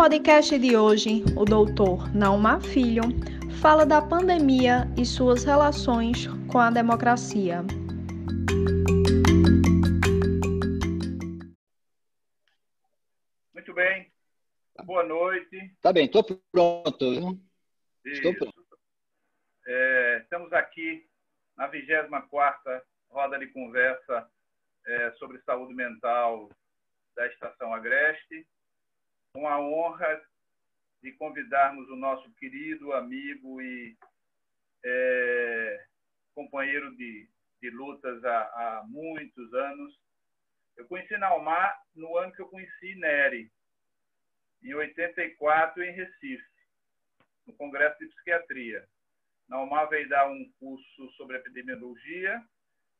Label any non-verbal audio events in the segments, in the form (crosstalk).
podcast de hoje, o doutor Naumar Filho fala da pandemia e suas relações com a democracia. Muito bem. Boa noite. Tá bem, estou pronto. Viu? Estou pronto. É, estamos aqui na 24ª roda de conversa é, sobre saúde mental da Estação Agreste. Com a honra de convidarmos o nosso querido amigo e é, companheiro de, de lutas há, há, muitos anos. Eu conheci Naumar no ano que eu conheci Nery, em 84, em Recife, no Congresso de Psiquiatria. Naumar veio dar um curso sobre epidemiologia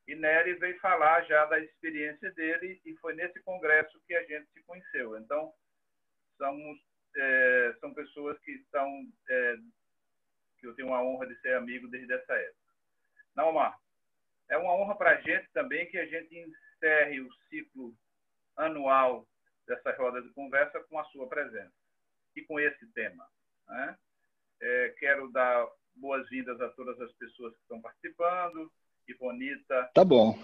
e Nery veio falar já da experiência dele e foi nesse congresso que a gente se conheceu. Então, somos, é, são pessoas que estão, é, que eu tenho a honra de ser amigo desde essa época. Naumar, é uma honra para a gente também que a gente encerre o ciclo anual dessa roda de conversa com a sua presença e com esse tema. Né? É, quero dar boas-vindas a todas as pessoas que estão participando, e Bonita. Tá bom.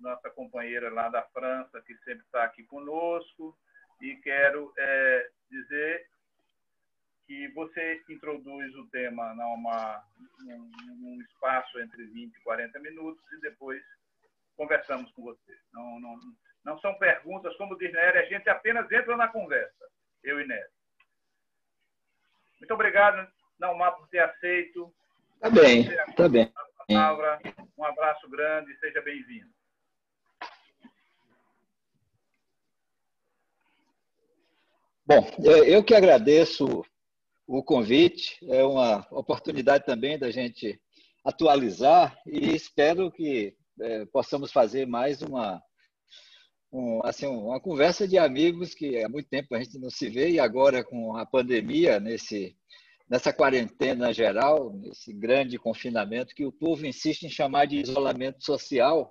Nossa companheira lá da França, que sempre está aqui conosco. E quero é, dizer que você introduz o tema numa, num, num, espaço entre 20 e 40 minutos e depois conversamos com você. Não, não, não são perguntas, como diz Nery, a gente apenas entra na conversa, eu e Nery. Muito obrigado, Naumar, por ter aceito. Tá bem, tá bem. Palavra. Um abraço grande, seja bem-vindo. Bom, é, eu que agradeço o convite, é uma oportunidade também da gente atualizar e espero que é, possamos fazer mais uma, um, assim, uma conversa de amigos que há muito tempo a gente não se vê e agora com a pandemia, nesse, nessa quarentena geral, nesse grande confinamento que o povo insiste em chamar de isolamento social,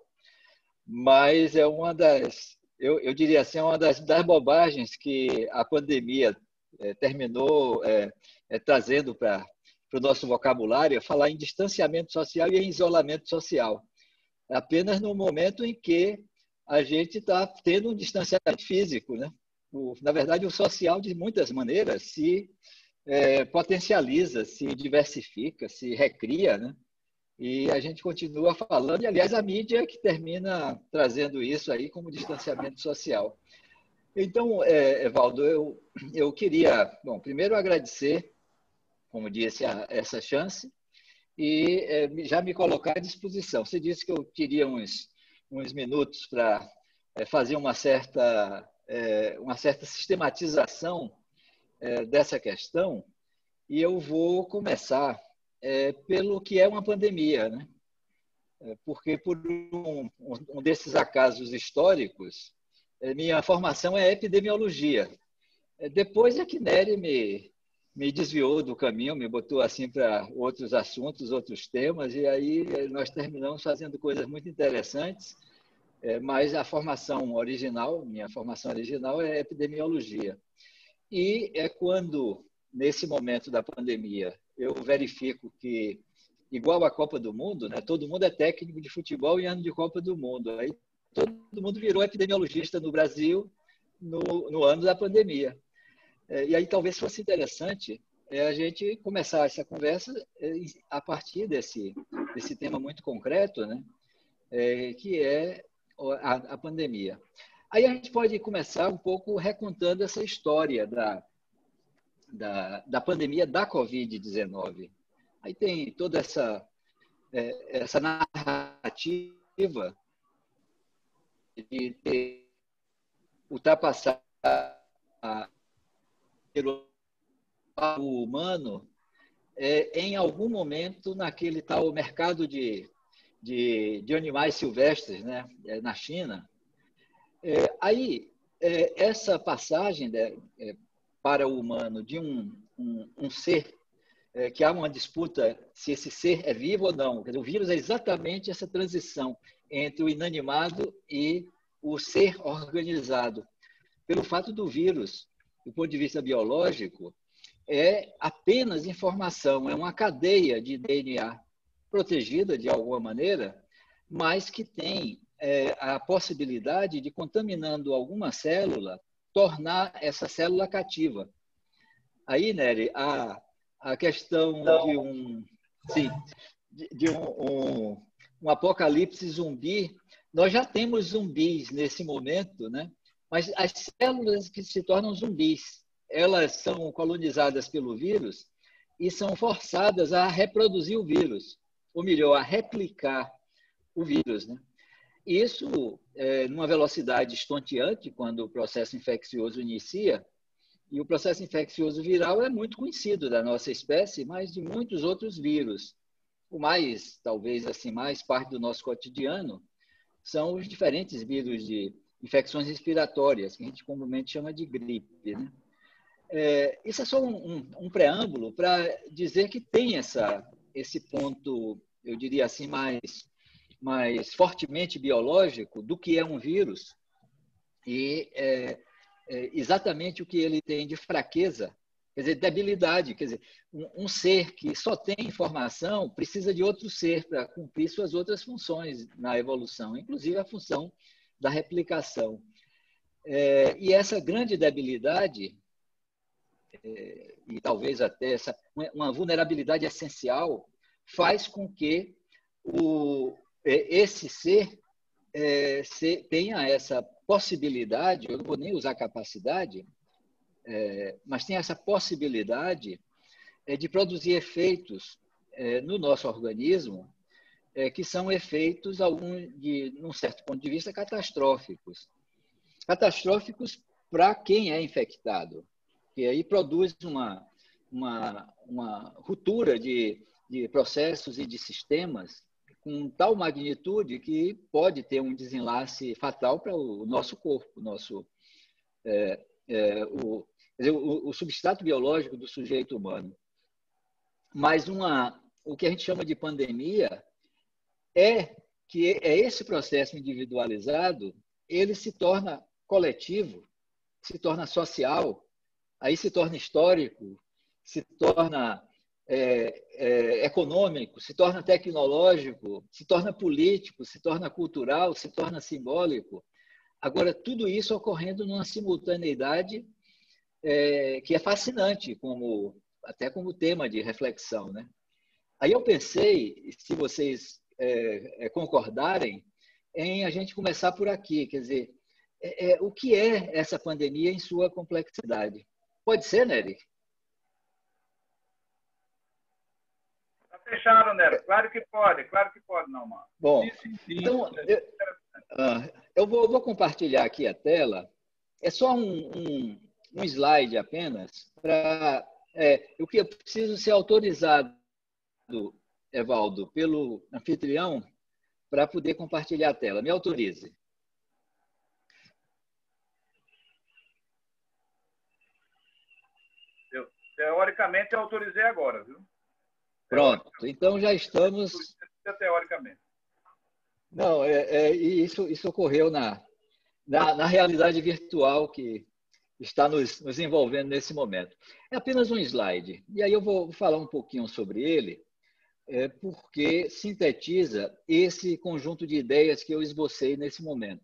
mas é uma das eu, eu diria assim, é uma das, das bobagens que a pandemia é, terminou é, é, trazendo para o nosso vocabulário, é falar em distanciamento social e em isolamento social. Apenas no momento em que a gente está tendo um distanciamento físico. Né? O, na verdade, o social, de muitas maneiras, se potencializa, se diversifica, se recria. Né? E a gente continua falando, e aliás, a mídia que termina trazendo isso aí como distanciamento social. Então, é, Evaldo, eu, eu queria, bom, primeiro agradecer, como disse, a, essa chance e é, já me colocar à disposição. Você disse que eu teria uns, uns minutos para é, fazer uma certa, é, uma certa sistematização é, dessa questão e eu vou começar é, pelo que é uma pandemia, né? É, porque por um, um, desses acasos históricos, é, minha formação é epidemiologia. É, depois é que Nery me, me desviou do caminho, me botou assim para outros assuntos, outros temas, e aí nós terminamos fazendo coisas muito interessantes, mas a formação original, minha formação original é epidemiologia. E é quando, nesse momento da pandemia, eu verifico que, igual a Copa do Mundo, né, todo mundo é técnico de futebol em ano de Copa do Mundo. Aí todo mundo virou epidemiologista no Brasil no, no ano da pandemia. É, e aí talvez fosse interessante é, a gente começar essa conversa é, a partir desse, desse tema muito concreto, né, é, que é a, a pandemia. Aí a gente pode começar um pouco recontando essa história da, da, da pandemia da Covid-19. Aí tem toda essa, é, essa narrativa de ter ultrapassado o humano é, em algum momento naquele tal mercado de, de, de animais silvestres né, é, na China. É, aí, é, essa passagem né, é, para o humano de um, um, um ser é, que há uma disputa se esse ser é vivo ou não. Dizer, o vírus é exatamente essa transição entre o inanimado e o ser organizado. Pelo fato do vírus do ponto de vista biológico, é apenas informação, é uma cadeia de DNA protegida de alguma maneira, mas que tem é, a possibilidade de, contaminando alguma célula, tornar essa célula cativa. Aí, Nery, a, a questão de um, sim, de, de um, um, um apocalipse zumbi, nós já temos zumbis nesse momento, né? mas as células que se tornam zumbis, elas são colonizadas pelo vírus e são forçadas a reproduzir o vírus, ou melhor, a replicar o vírus. Né? Isso, é, numa velocidade estonteante, quando o processo infeccioso inicia, e o processo infeccioso viral é muito conhecido da nossa espécie, mas de muitos outros vírus. O mais, talvez assim, mais parte do nosso cotidiano são os diferentes vírus de infecções respiratórias, que a gente comumente chama de gripe. Né? É, isso é só um, um, um preâmbulo para dizer que tem essa, esse ponto, eu diria assim, mais, mais fortemente biológico do que é um vírus e é, é exatamente o que ele tem de fraqueza, quer dizer, debilidade. Quer dizer, um, um ser que só tem informação precisa de outro ser para cumprir suas outras funções na evolução, inclusive a função da replicação. É, e essa grande debilidade, é, e talvez até essa, uma vulnerabilidade essencial, faz com que o, esse ser, é, ser, tenha essa possibilidade, eu não vou nem usar capacidade, é, mas tem essa possibilidade é, de produzir efeitos no nosso organismo é, que são efeitos, algum de, num certo ponto de vista, catastróficos. Catastróficos para quem é infectado, que aí produz uma, uma, uma ruptura de, de processos e de sistemas com tal magnitude que pode ter um desenlace fatal para o nosso corpo, nosso, é, é, o, dizer, o, o, substrato biológico do sujeito humano. Mas uma, o que a gente chama de pandemia é que é esse processo individualizado, ele se torna coletivo, se torna social, aí se torna histórico, se torna é, é, econômico, se torna tecnológico, se torna político, se torna cultural, se torna simbólico. Agora, tudo isso ocorrendo numa simultaneidade é, que é fascinante, como até como tema de reflexão. Né? Aí eu pensei, se vocês é, é, concordarem em a gente começar por aqui, quer dizer, é, o que é essa pandemia em sua complexidade? Pode ser, Nery? Fechado, Nery. Claro que pode, claro que pode, não, mano. Bom, sim, sim, sim. então, eu, uh, eu vou, vou, compartilhar aqui a tela. É só um, um, um slide apenas para é, o que eu preciso ser autorizado Evaldo, pelo anfitrião para poder compartilhar a tela. Me autorize. Eu, teoricamente, eu autorizei agora, viu? Pronto. Então, já estamos... Teoricamente. Não, é, é, isso, isso ocorreu na, na, na realidade virtual que está nos, nos envolvendo nesse momento. É apenas um slide. E aí eu vou falar um pouquinho sobre ele é porque sintetiza esse conjunto de ideias que eu esbocei nesse momento.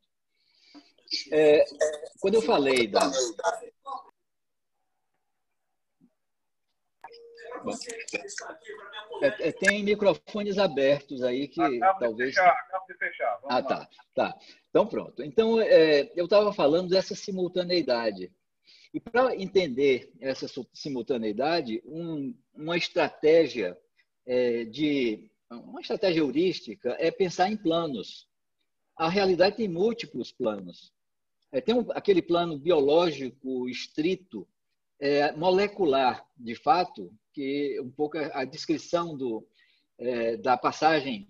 É, quando eu falei da. Bom, é, é, tem microfones abertos aí que acabo talvez. De fechar, acabo de fechar. Vamos ah, lá. tá, tá. Então, pronto. Então, é, eu estava falando dessa simultaneidade. E para entender essa simultaneidade, um, uma estratégia é, de uma estratégia heurística é pensar em planos. A realidade tem múltiplos planos. É, tem um, aquele plano biológico estrito, é, molecular, de fato, que um pouco a descrição do, é, da passagem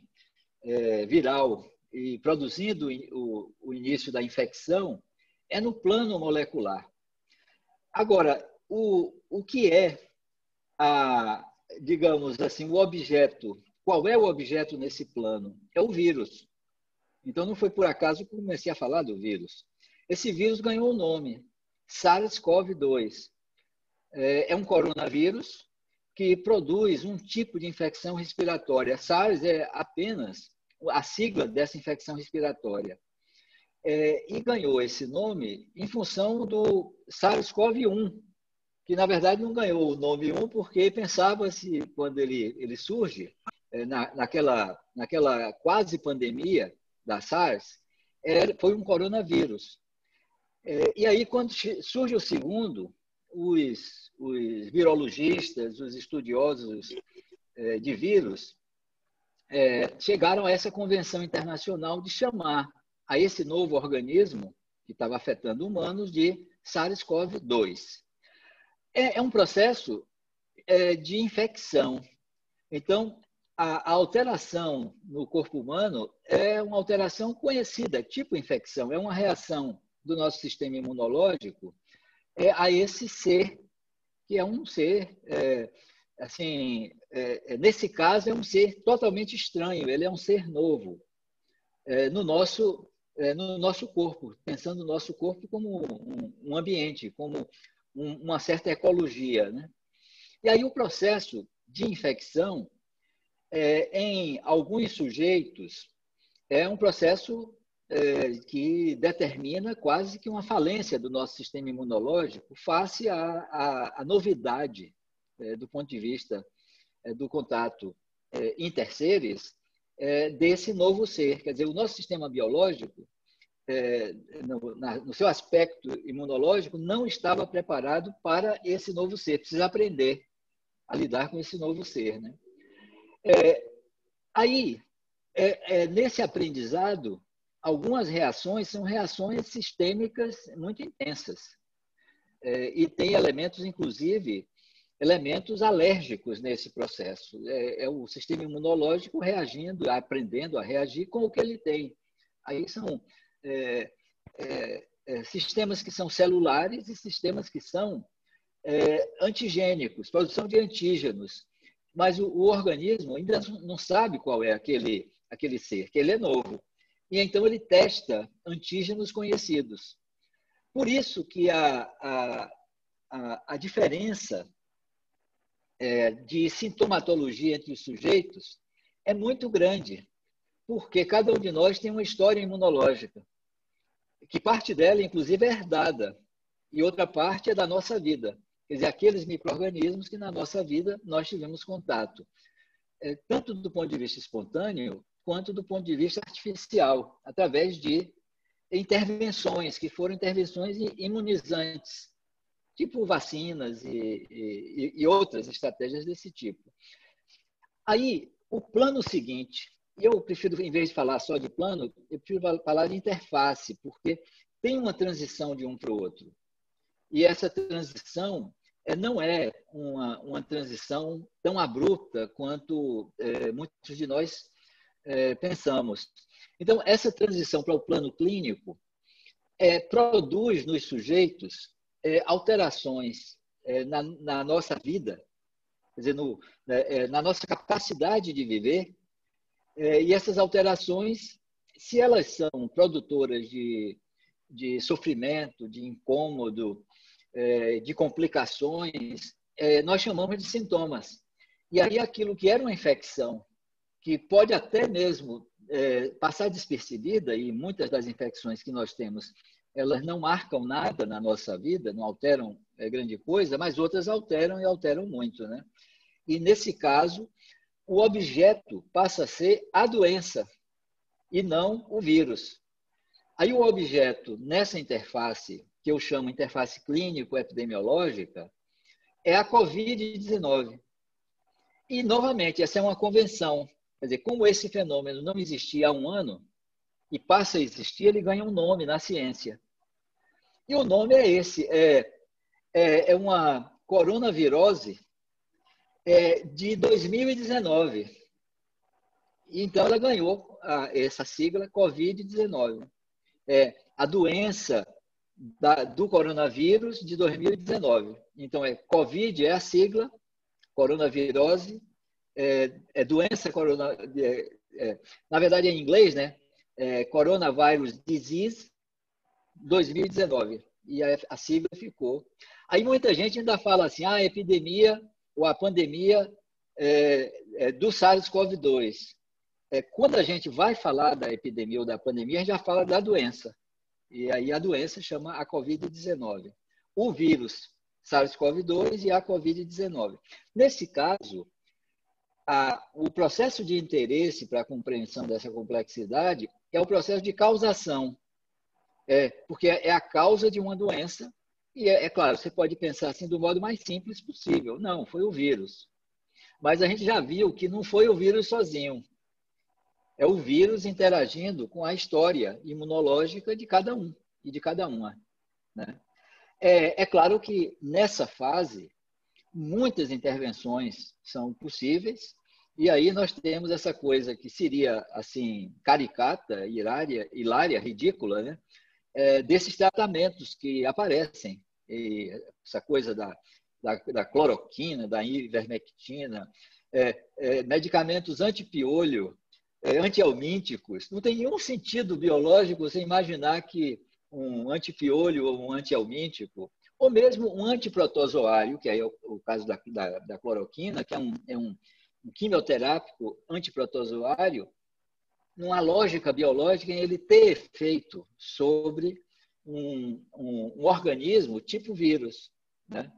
é, viral e produzindo o, o início da infecção é no plano molecular. Agora, o, o que é a, digamos assim, o objeto. Qual é o objeto nesse plano? É o vírus. Então, não foi por acaso que comecei a falar do vírus. Esse vírus ganhou um nome. SARS-CoV-2. É, é um coronavírus que produz um tipo de infecção respiratória. SARS é apenas a sigla dessa infecção respiratória. É, e ganhou esse nome em função do SARS-CoV-1, que na verdade não ganhou o nome 1 porque pensava-se, quando ele, ele surge, é, na, naquela, naquela quase pandemia da SARS, é, foi um coronavírus. É, e aí, quando surge o segundo, os, os virologistas, os estudiosos é, de vírus, é, chegaram a essa convenção internacional de chamar a esse novo organismo que estava afetando humanos de SARS-CoV-2. É, é, um processo é, de infecção. Então, a, a, alteração no corpo humano é uma alteração conhecida, tipo infecção, é uma reação do nosso sistema imunológico é, a esse ser, que é um ser, é, assim, é, é, nesse caso, é um ser totalmente estranho, ele é um ser novo é, no, nosso, é, no nosso corpo, pensando no nosso corpo como um, um ambiente, como um, uma certa ecologia. Né? E aí o processo de infecção, em alguns sujeitos, é um processo é, que determina quase que uma falência do nosso sistema imunológico face à, à, à novidade é, do ponto de vista é, do contato é, interseres é, desse novo ser. Quer dizer, o nosso sistema biológico, é, no, na, no, seu aspecto imunológico, não estava preparado para esse novo ser. Precisa aprender a lidar com esse novo ser. Né? aí, nesse aprendizado, algumas reações são reações sistêmicas muito intensas. É, e tem elementos, inclusive, elementos alérgicos nesse processo. É, é, o sistema imunológico reagindo, aprendendo a reagir com o que ele tem. Aí são é, é, é sistemas que são celulares e sistemas que são é, antigênicos, produção de antígenos. Mas o, o organismo ainda não sabe qual é aquele, aquele ser, que ele é novo e então ele testa antígenos conhecidos. Por isso que a, a, a, a diferença é, de sintomatologia entre os sujeitos é muito grande, porque cada um de nós tem uma história imunológica, que parte dela, inclusive, é herdada, e outra parte é da nossa vida. Quer dizer, aqueles micro-organismos que na nossa vida nós tivemos contato. É, tanto do ponto de vista espontâneo, quanto do ponto de vista artificial, através de intervenções, que foram intervenções imunizantes, tipo vacinas e, e, e outras estratégias desse tipo. Aí, o plano seguinte, eu prefiro, em vez de falar só de plano, eu prefiro falar de interface, porque tem uma transição de um para o outro. E essa transição é, não é uma, uma transição tão abrupta quanto é, muitos de nós é, pensamos. Então, essa transição para o plano clínico é, produz nos sujeitos é, alterações é, na, na, nossa vida, quer dizer, no, né, é, na nossa capacidade de viver, é, e essas alterações, se elas são produtoras de, de sofrimento, de incômodo, de complicações, nós chamamos de sintomas. E aí aquilo que era uma infecção que pode até mesmo é, passar despercebida, e muitas das infecções que nós temos, elas não marcam nada na nossa vida, não alteram é, grande coisa, mas outras alteram e alteram muito. Né? E, nesse caso, o objeto passa a ser a doença e não o vírus. Aí, o objeto, nessa interface, que eu chamo interface clínico-epidemiológica, é a Covid-19. E, novamente, essa é uma convenção Quer dizer, como esse fenômeno não existia há um ano e passa a existir, ele ganha um nome na ciência. E o nome é esse, é, é, é uma coronavirose é, de 2019. Então, ela ganhou a, essa sigla Covid-19. É a doença da, do coronavírus de 2019. Então, é Covid é a sigla, coronavirose é, é doença corona, é, é, na verdade é em inglês, né? É, Coronavirus Disease 2019. e a, a sigla ficou. Aí muita gente ainda fala assim, ah, a epidemia ou a pandemia é, do SARS-CoV-2. É, quando a gente vai falar da epidemia ou da pandemia, a gente já fala da doença. E aí a doença chama a Covid-19. O vírus SARS-CoV-2 e a Covid-19. Nesse caso, a, o processo de interesse para a compreensão dessa complexidade é o processo de causação. É, porque é a causa de uma doença. E é, é claro, você pode pensar assim do modo mais simples possível. Não, foi o vírus. Mas a gente já viu que não foi o vírus sozinho. É o vírus interagindo com a história imunológica de cada um e de cada uma. Né? É, é claro que nessa fase, muitas intervenções são possíveis, e aí nós temos essa coisa que seria assim caricata, hilária, hilária ridícula, né? É, desses tratamentos que aparecem. E essa coisa da, da, da cloroquina, da ivermectina, é, é, medicamentos antipiolho, é, antialmínticos. Não tem nenhum sentido biológico você imaginar que um antipiolho ou um antialmíntico, ou mesmo um antiprotozoário, que é o, caso da, da, da, cloroquina, que é um, é um, um quimioterápico antiprotozoário, numa lógica biológica ele ter efeito sobre um, um, um organismo tipo vírus. Né?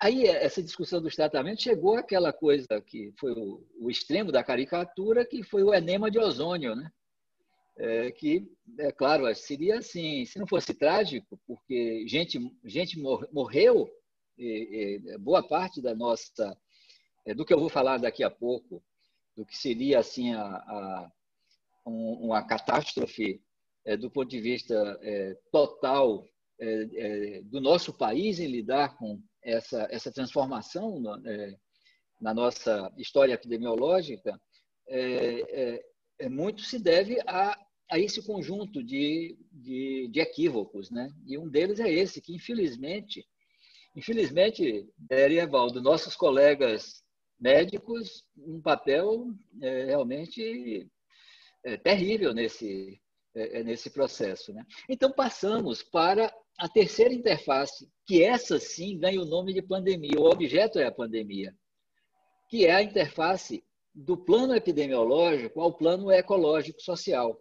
Aí, essa discussão dos tratamentos chegou àquela coisa que foi o, o extremo da caricatura, que foi o enema de ozônio, né? É, que, é claro, seria assim, se não fosse trágico, porque gente, gente morreu, e, e, boa parte da nossa, é, do que eu vou falar daqui a pouco, do que seria assim a, a um, uma catástrofe é, do ponto de vista é, total é, é, do nosso país em lidar com essa, essa transformação na, na nossa história epidemiológica é, muito se deve a, a esse conjunto de, de, de, equívocos. Né? E um deles é esse, que infelizmente, infelizmente, Evaldo, nossos colegas médicos, um papel é, realmente é, terrível nesse, é, nesse processo. Né? Então, passamos para a terceira interface, que essa sim ganha o nome de pandemia, o objeto é a pandemia, que é a interface do plano epidemiológico ao plano ecológico social.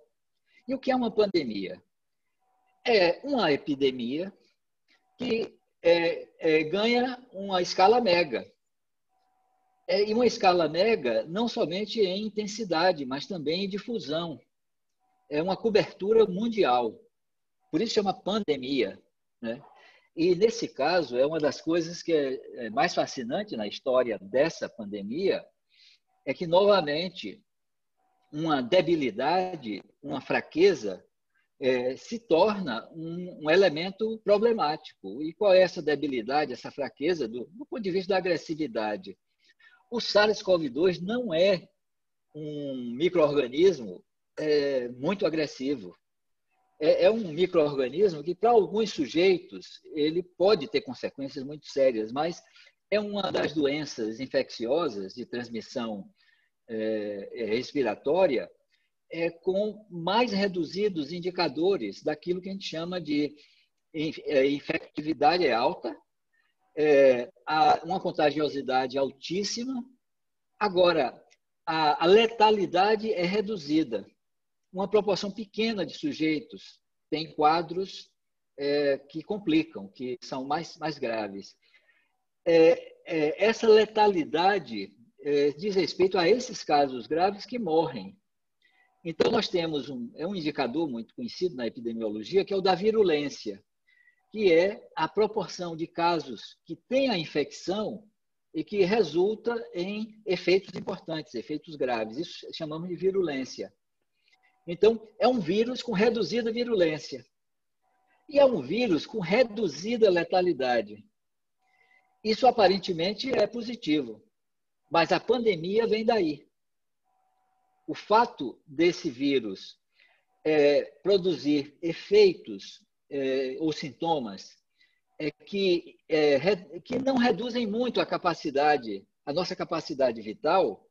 E o que é uma pandemia? É uma epidemia que é, é, ganha uma escala mega. É, e uma escala mega não somente em intensidade, mas também em difusão. É uma cobertura mundial. Por isso chama pandemia. Né? E, nesse caso, é uma das coisas que é, é mais fascinante na história dessa pandemia, é que, novamente, uma debilidade, uma fraqueza, é, se torna um, um, elemento problemático. E qual é essa debilidade, essa fraqueza, do, do ponto de vista da agressividade? O SARS-CoV-2 não é um microorganismo é, muito agressivo é, é um microorganismo que, para alguns sujeitos, ele pode ter consequências muito sérias, mas é uma das doenças infecciosas de transmissão é, é respiratória é, com mais reduzidos indicadores daquilo que a gente chama de é, infectividade alta, é, uma contagiosidade altíssima. Agora, a, a letalidade é reduzida uma proporção pequena de sujeitos tem quadros é, que complicam, que são mais, mais graves. É, é, essa letalidade é, diz respeito a esses casos graves que morrem. Então, nós temos um, é um indicador muito conhecido na epidemiologia, que é o da virulência, que é a proporção de casos que têm a infecção e que resulta em efeitos importantes, efeitos graves. Isso chamamos de virulência. Então, é um vírus com reduzida virulência. E é um vírus com reduzida letalidade. Isso aparentemente é positivo, mas a pandemia vem daí. O fato desse vírus é, produzir efeitos é, ou sintomas é que, é, que não reduzem muito a capacidade, a nossa capacidade vital,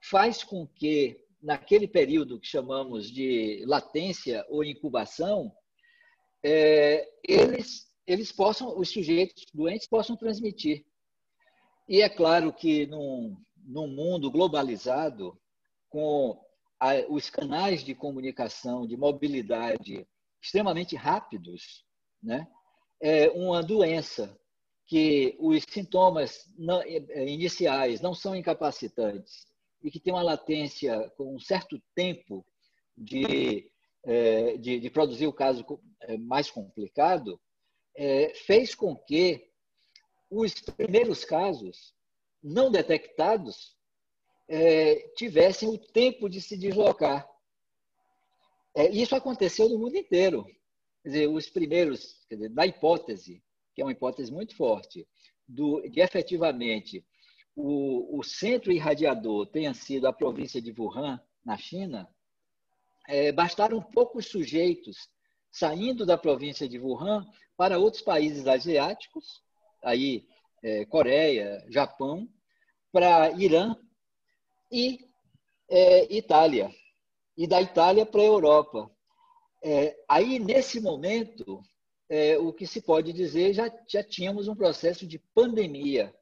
faz com que naquele período que chamamos de latência ou incubação, é, eles eles possam, os sujeitos doentes possam transmitir. E é claro que num, num mundo globalizado, com a, os canais de comunicação, de mobilidade extremamente rápidos, né? é uma doença que os sintomas não, é, iniciais não são incapacitantes e que tem uma latência com um certo tempo de, é, de, de produzir o caso mais complicado, é, fez com que os primeiros casos não detectados é, tivessem o tempo de se deslocar. É, isso aconteceu no mundo inteiro. Quer dizer, os primeiros, quer dizer, da hipótese, que é uma hipótese muito forte, do, de efetivamente o, o centro irradiador tenha sido a província de Wuhan, na China, é, bastaram poucos sujeitos saindo da província de Wuhan para outros países asiáticos, aí é, Coreia, Japão, para Irã e é, Itália, e da Itália para a Europa. É, aí, nesse momento, é, o que se pode dizer, já, já tínhamos um processo de pandemia.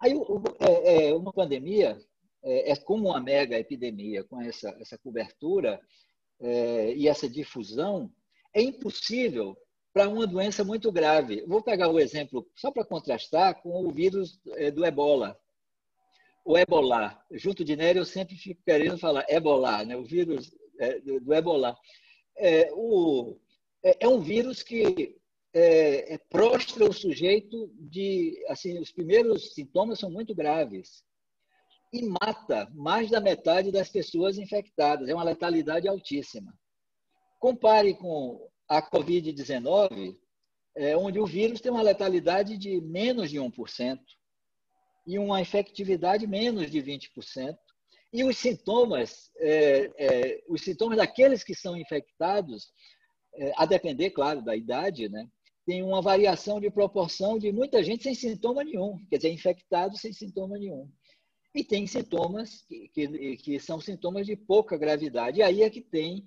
Aí, o, é, é, uma pandemia é, é, como uma mega epidemia, com essa, essa cobertura e essa difusão, é impossível para uma doença muito grave. Vou pegar o exemplo, só para contrastar, com o vírus do ebola. O ebola, junto de Nery, eu sempre fico querendo falar ebola, né? o vírus do ebola é, o, é, é um vírus que é, é, prostra o sujeito de, assim, os primeiros sintomas são muito graves e mata mais da metade das pessoas infectadas. É uma letalidade altíssima. Compare com a Covid-19, é, onde o vírus tem uma letalidade de menos de 1% e uma efetividade menos de 20%. E os sintomas, é, é, os sintomas daqueles que são infectados, é, a depender, claro, da idade, né, tem uma variação de proporção de muita gente sem sintoma nenhum, quer dizer, infectado sem sintoma nenhum. E tem sintomas que, que, que são sintomas de pouca gravidade. E aí é que tem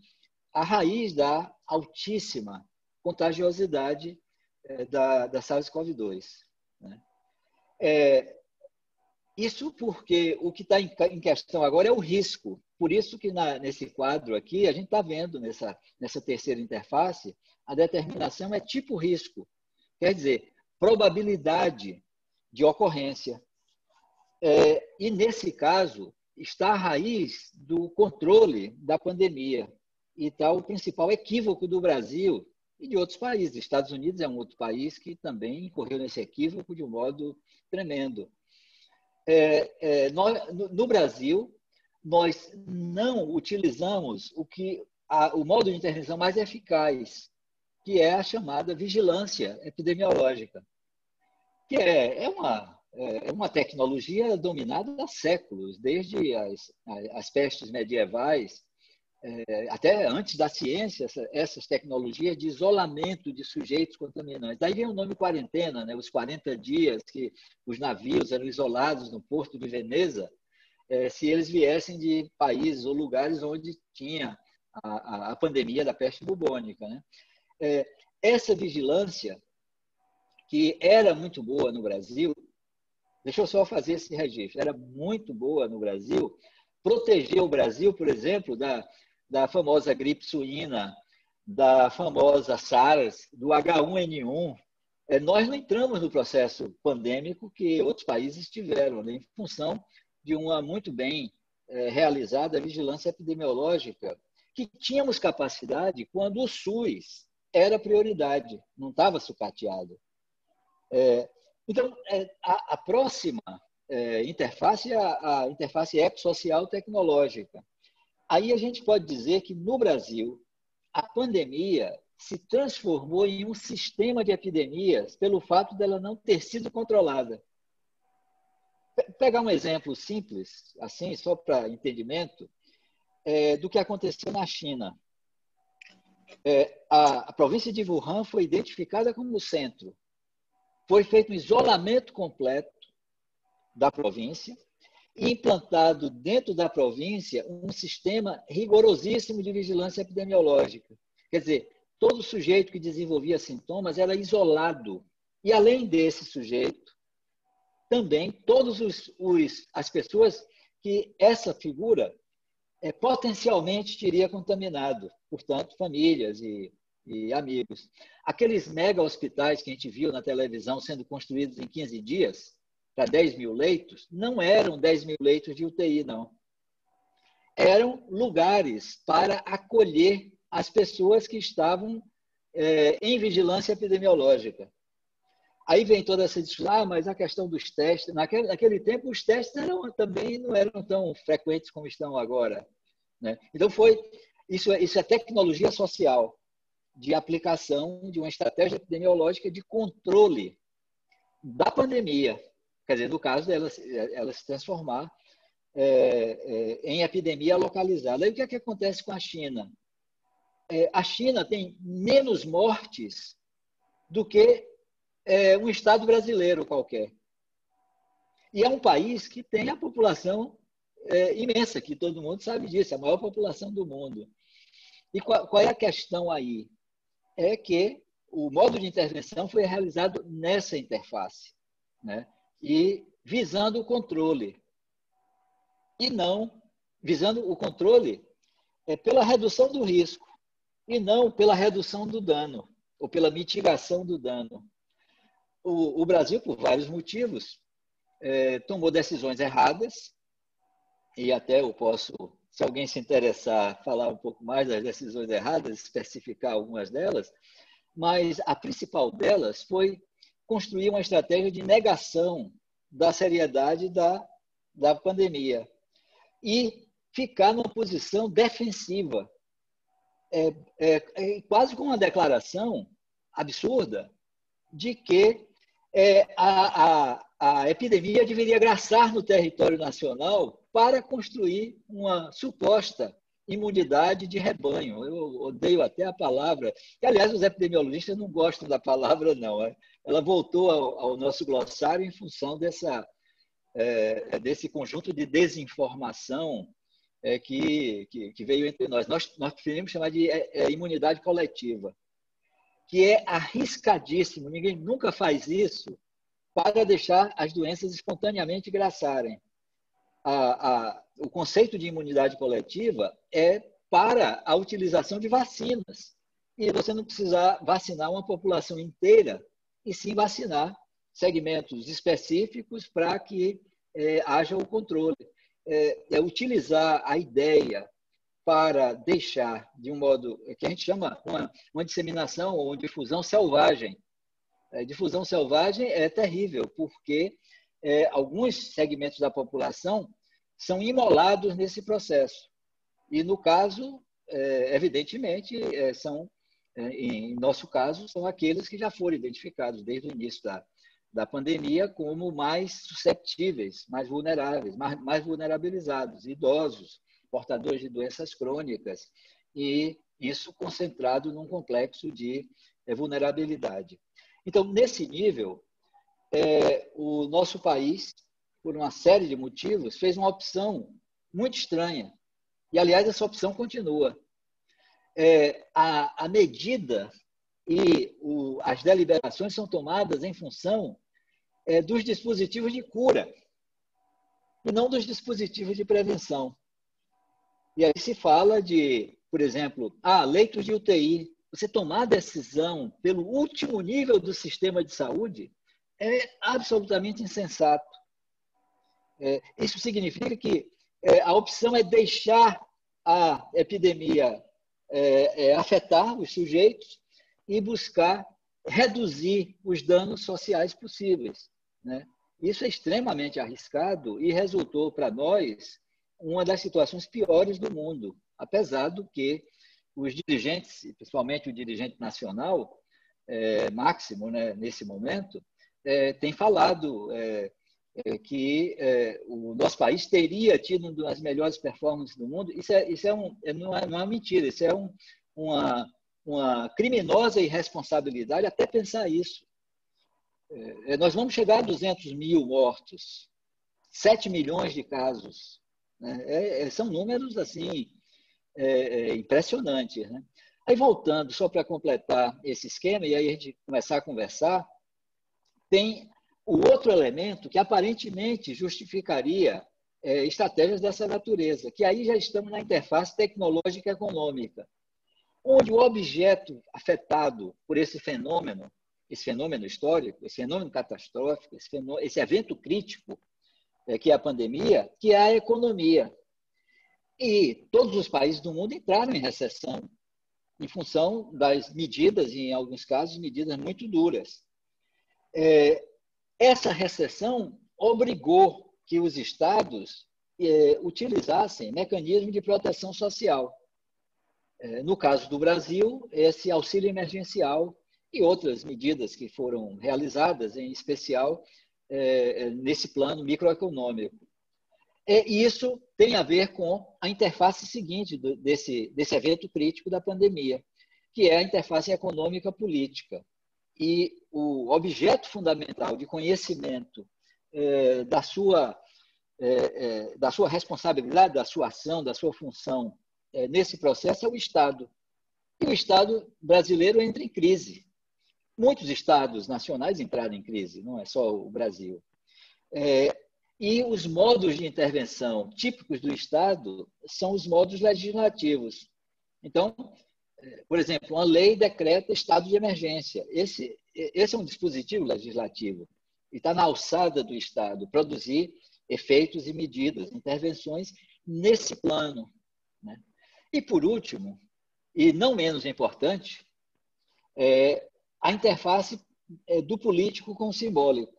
a raiz da altíssima contagiosidade é, da, da SARS-CoV-2. Né? É, isso porque o que está em questão agora é o risco. Por isso que na, nesse quadro aqui, a gente está vendo nessa, nessa terceira interface, a determinação é tipo risco. Quer dizer, probabilidade de ocorrência. É, e nesse caso, está a raiz do controle da pandemia. E está o principal equívoco do Brasil e de outros países. Estados Unidos é um outro país que também incorreu nesse equívoco de um modo tremendo é, é, nós, no Brasil, nós não utilizamos o que a, o modo de intervenção mais eficaz, que é a chamada vigilância epidemiológica, que é, é uma, é, é uma tecnologia dominada há séculos, desde as, as pestes medievais, é, até antes da ciência, essa, essas tecnologias de isolamento de sujeitos contaminantes. Daí vem o nome quarentena, né? os 40 dias que os navios eram isolados no porto de Veneza, é, se eles viessem de países ou lugares onde tinha a, a, a pandemia da peste bubônica. Né? É, essa vigilância, que era muito boa no Brasil, deixa eu só fazer esse registro, era muito boa no Brasil, protegeu o Brasil, por exemplo, da da famosa gripe suína, da famosa SARS, do H1N1. É, nós não entramos no processo pandêmico que outros países tiveram, né, em função de uma muito bem é, realizada vigilância epidemiológica, que tínhamos capacidade quando o SUS era prioridade, não estava sucateado. É, então, é, a, a, próxima é, interface é a, a interface ecossocial tecnológica. Aí a gente pode dizer que no Brasil, a pandemia se transformou em um sistema de epidemias pelo fato dela não ter sido controlada. Pegar um exemplo simples, assim, só para entendimento, é, do que aconteceu na China. É, a, a província de Wuhan foi identificada como centro. Foi feito um isolamento completo da província implantado dentro da província um sistema rigorosíssimo de vigilância epidemiológica. Quer dizer, todo sujeito que desenvolvia sintomas era isolado. E além desse sujeito, também todas as pessoas que essa figura é, potencialmente teria contaminado, portanto, famílias e, e amigos. Aqueles mega hospitais que a gente viu na televisão sendo construídos em 15 dias, para 10 mil leitos, não eram 10 mil leitos de UTI, não. Eram lugares para acolher as pessoas que estavam é, em vigilância epidemiológica. Aí vem toda essa discussão, ah, mas a questão dos testes, naquele, naquele tempo os testes eram, também não eram tão frequentes como estão agora. Né? Então foi, isso, é, isso é tecnologia social de aplicação de uma estratégia epidemiológica de controle da pandemia. Quer dizer, no caso dela ela se transformar é, é, em epidemia localizada. Aí o que, é que acontece com a China? É, a China tem menos mortes do que é, um estado brasileiro qualquer. E é um país que tem a população é, imensa, que todo mundo sabe disso, a maior população do mundo. E qual, qual é a questão aí? É que o modo de intervenção foi realizado nessa interface, né? E visando o controle. E não visando o controle é pela redução do risco, e não pela redução do dano, ou pela mitigação do dano o, o Brasil, por vários motivos, é, tomou decisões erradas, e até eu posso, se alguém se interessar, falar um pouco mais das decisões erradas, especificar algumas delas, mas a principal delas foi construir uma estratégia de negação da seriedade da, da pandemia e ficar numa posição defensiva, é, é, é, quase com uma declaração absurda de que é, a, a, a epidemia deveria graçar no território nacional para construir uma suposta imunidade de rebanho. Eu odeio até a palavra. E, aliás, os epidemiologistas não gostam da palavra, não. É. Ela voltou ao, ao nosso glossário em função dessa, é, desse conjunto de desinformação é, que, que, que, veio entre nós. Nós, nós preferimos chamar de é, é imunidade coletiva que é arriscadíssimo. Ninguém nunca faz isso para deixar as doenças espontaneamente graçarem. A, a, o conceito de imunidade coletiva é para a utilização de vacinas. E você não precisa vacinar uma população inteira, e sim vacinar segmentos específicos para que é, haja o controle. É, é utilizar a ideia para deixar de um modo que a gente chama uma, uma disseminação ou difusão selvagem. É, difusão selvagem é terrível, porque é, alguns segmentos da população são imolados nesse processo. E, no caso, é, evidentemente, é, são, é, em nosso caso, são aqueles que já foram identificados desde o início da, da pandemia como mais susceptíveis, mais vulneráveis, mais, mais vulnerabilizados, idosos, portadores de doenças crônicas, e isso concentrado num complexo de vulnerabilidade. Então, nesse nível, é, o nosso país, por uma série de motivos, fez uma opção muito estranha. E, aliás, essa opção continua. É, a, a, medida e o, as deliberações são tomadas em função é, dos dispositivos de cura e não dos dispositivos de prevenção. E aí se fala de, por exemplo, ah, leitos de UTI. Você tomar decisão pelo último nível do sistema de saúde é absolutamente insensato. É, isso significa que é, a opção é deixar a epidemia é, afetar os sujeitos e buscar reduzir os danos sociais possíveis. Né? Isso é extremamente arriscado e resultou para nós uma das situações piores do mundo, apesar do que os dirigentes, principalmente o dirigente nacional, Máximo, né, nesse momento, tem falado que é, o nosso país teria tido uma das melhores performances do mundo. Isso é, isso é, um, é, não, é não é mentira, isso é um, uma, uma criminosa irresponsabilidade até pensar isso. nós vamos chegar a 200 mil mortos, 7 milhões de casos. Né? É, é, são números assim é, é, impressionantes. Né? Aí, voltando, só para completar esse esquema, e aí a gente começar a conversar, tem o outro elemento que aparentemente justificaria é, estratégias dessa natureza, que aí já estamos na interface tecnológica econômica, onde o objeto afetado por esse fenômeno, esse fenômeno histórico, esse fenômeno catastrófico, esse, fenômeno, esse evento crítico, é, que é a pandemia, que é a economia. E todos os países do mundo entraram em recessão, em função das medidas, em alguns casos, medidas muito duras. É, essa recessão obrigou que os estados é, utilizassem mecanismos de proteção social. É, no caso do Brasil, esse auxílio emergencial e outras medidas que foram realizadas, em especial é, nesse plano microeconômico. Isso tem a ver com a interface seguinte desse, desse evento crítico da pandemia, que é a interface econômica política. E o objeto fundamental de conhecimento é, da, sua, é, é, da sua responsabilidade, da sua ação, da sua função é, nesse processo é o Estado. E o Estado brasileiro entra em crise. Muitos estados nacionais entraram em crise, não é só o Brasil. É, e os modos de intervenção típicos do Estado são os modos legislativos. Então, por exemplo, uma lei decreta estado de emergência. Esse, esse é um dispositivo legislativo e está na alçada do Estado produzir efeitos e medidas, intervenções nesse plano. Né? E, por último, e não menos importante, é a interface é, do político com o simbólico.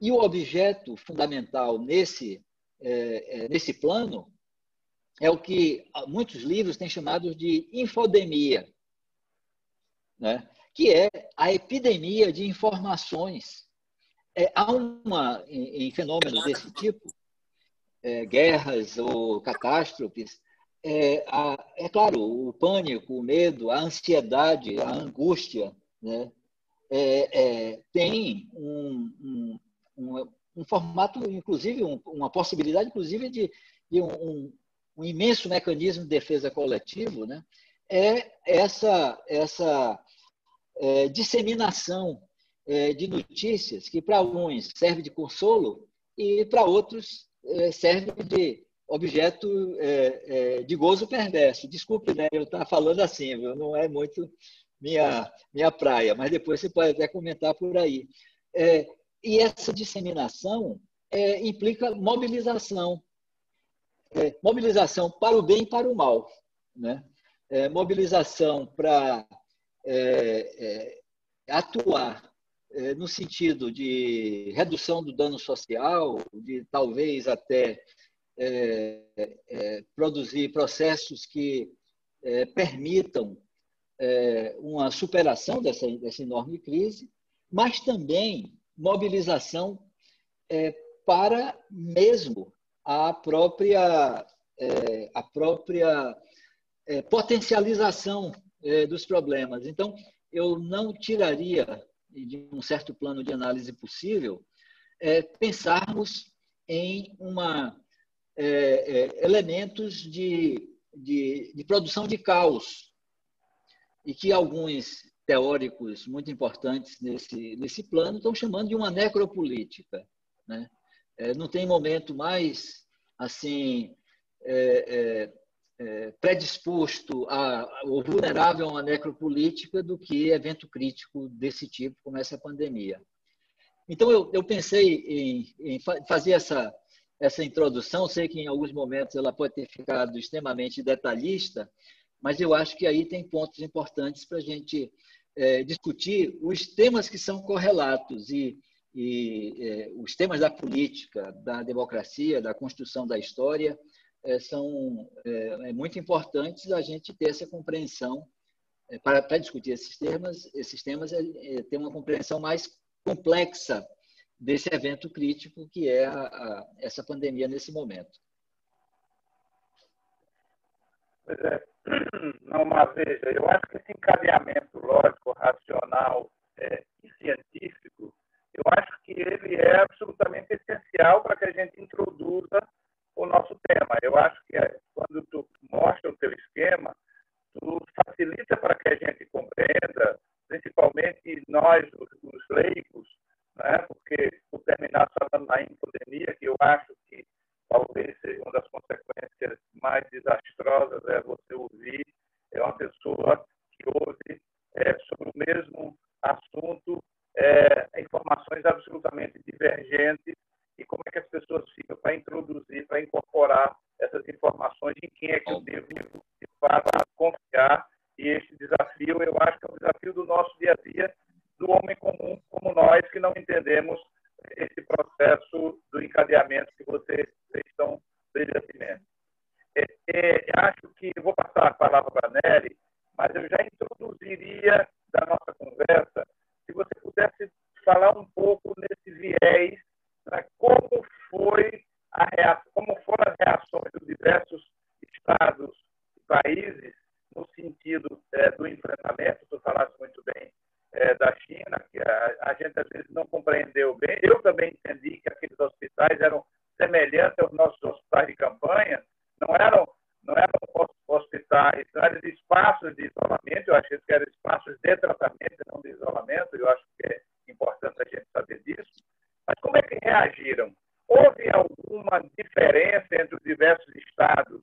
E o objeto fundamental nesse, é, é, nesse plano é o que muitos livros têm chamado de infodemia, né? que é a epidemia de informações. É, há uma, em, em fenômenos desse tipo, é, guerras ou catástrofes, é, a, é, claro, o pânico, o medo, a ansiedade, a angústia, né? É, é, tem um, um, um, um formato, inclusive, um, uma possibilidade, inclusive, de, de um, um, imenso mecanismo de defesa coletivo, né? é essa, essa é, disseminação é, de notícias que, para uns, serve de consolo e, para outros, é, serve de objeto é, é, de gozo perverso. Desculpe, né? eu estar falando assim, viu? não é muito minha, minha praia, mas depois você pode até comentar por aí. É, e essa disseminação implica mobilização. É, mobilização para o bem e para o mal. Né? É, mobilização para é, é, atuar é, no sentido de redução do dano social, de talvez até produzir processos que permitam uma superação dessa, dessa enorme crise, mas também mobilização é, para mesmo a própria, é, própria é, potencialização é, dos problemas. Então, eu não tiraria de um certo plano de análise possível é, pensarmos em uma, é, elementos de, de, de produção de caos e que alguns teóricos muito importantes nesse, nesse plano estão chamando de uma necropolítica. Né? É, não tem momento mais assim é, é, é, predisposto a, ou vulnerável a uma necropolítica do que evento crítico desse tipo, como essa pandemia. Então, eu, eu pensei em, em fazer essa, essa introdução. Sei que em alguns momentos ela pode ter ficado extremamente detalhista, mas eu acho que aí tem pontos importantes para a gente é, discutir os temas que são correlatos e, e é, os temas da política, da democracia, da construção da história é, são é, é, muito importantes a gente ter essa compreensão para, para, discutir esses temas. Esses temas é, ter uma compreensão mais complexa desse evento crítico que é a, a, essa pandemia nesse momento. Pois é. Não, mas veja, eu acho que esse encadeamento lógico, racional é, e científico, eu acho que ele é absolutamente essencial para que a gente introduza o nosso tema. Eu acho que eh, quando tu mostra o teu esquema, tu facilita para que a gente compreenda, principalmente nós, os, os leigos, né? porque o terminar só na infodemia, que eu acho que talvez seja uma das consequências mais desastrosas, é você ouvir é uma pessoa que ouve é, sobre o mesmo assunto é, informações absolutamente divergentes e como é que as pessoas ficam para introduzir, para incorporar essas informações em quem é que eu devo, de fato, confiar. E esse desafio, eu acho que é um desafio do nosso dia a dia, do homem comum, como nós, que não entendemos esse processo do encadeamento que vocês, vocês estão brilhantemente. É, é, acho que, vou passar a palavra para a Nery, mas eu já introduziria da nossa conversa, se você pudesse falar um pouco nesse viés, né, como foi a reação, como foram as reações dos diversos estados e países no sentido é, do enfrentamento, tu falaste muito bem é, da China, que a, a, gente às vezes não compreendeu bem. Eu também entendi que aqueles hospitais eram semelhantes aos nossos hospitais de campanha, não eram, não eram hospitais, não eram espaços de isolamento, eu achei que eram espaços de tratamento, não de isolamento, eu acho que é importante a gente saber disso. Mas como é que reagiram? Houve alguma diferença entre os diversos estados?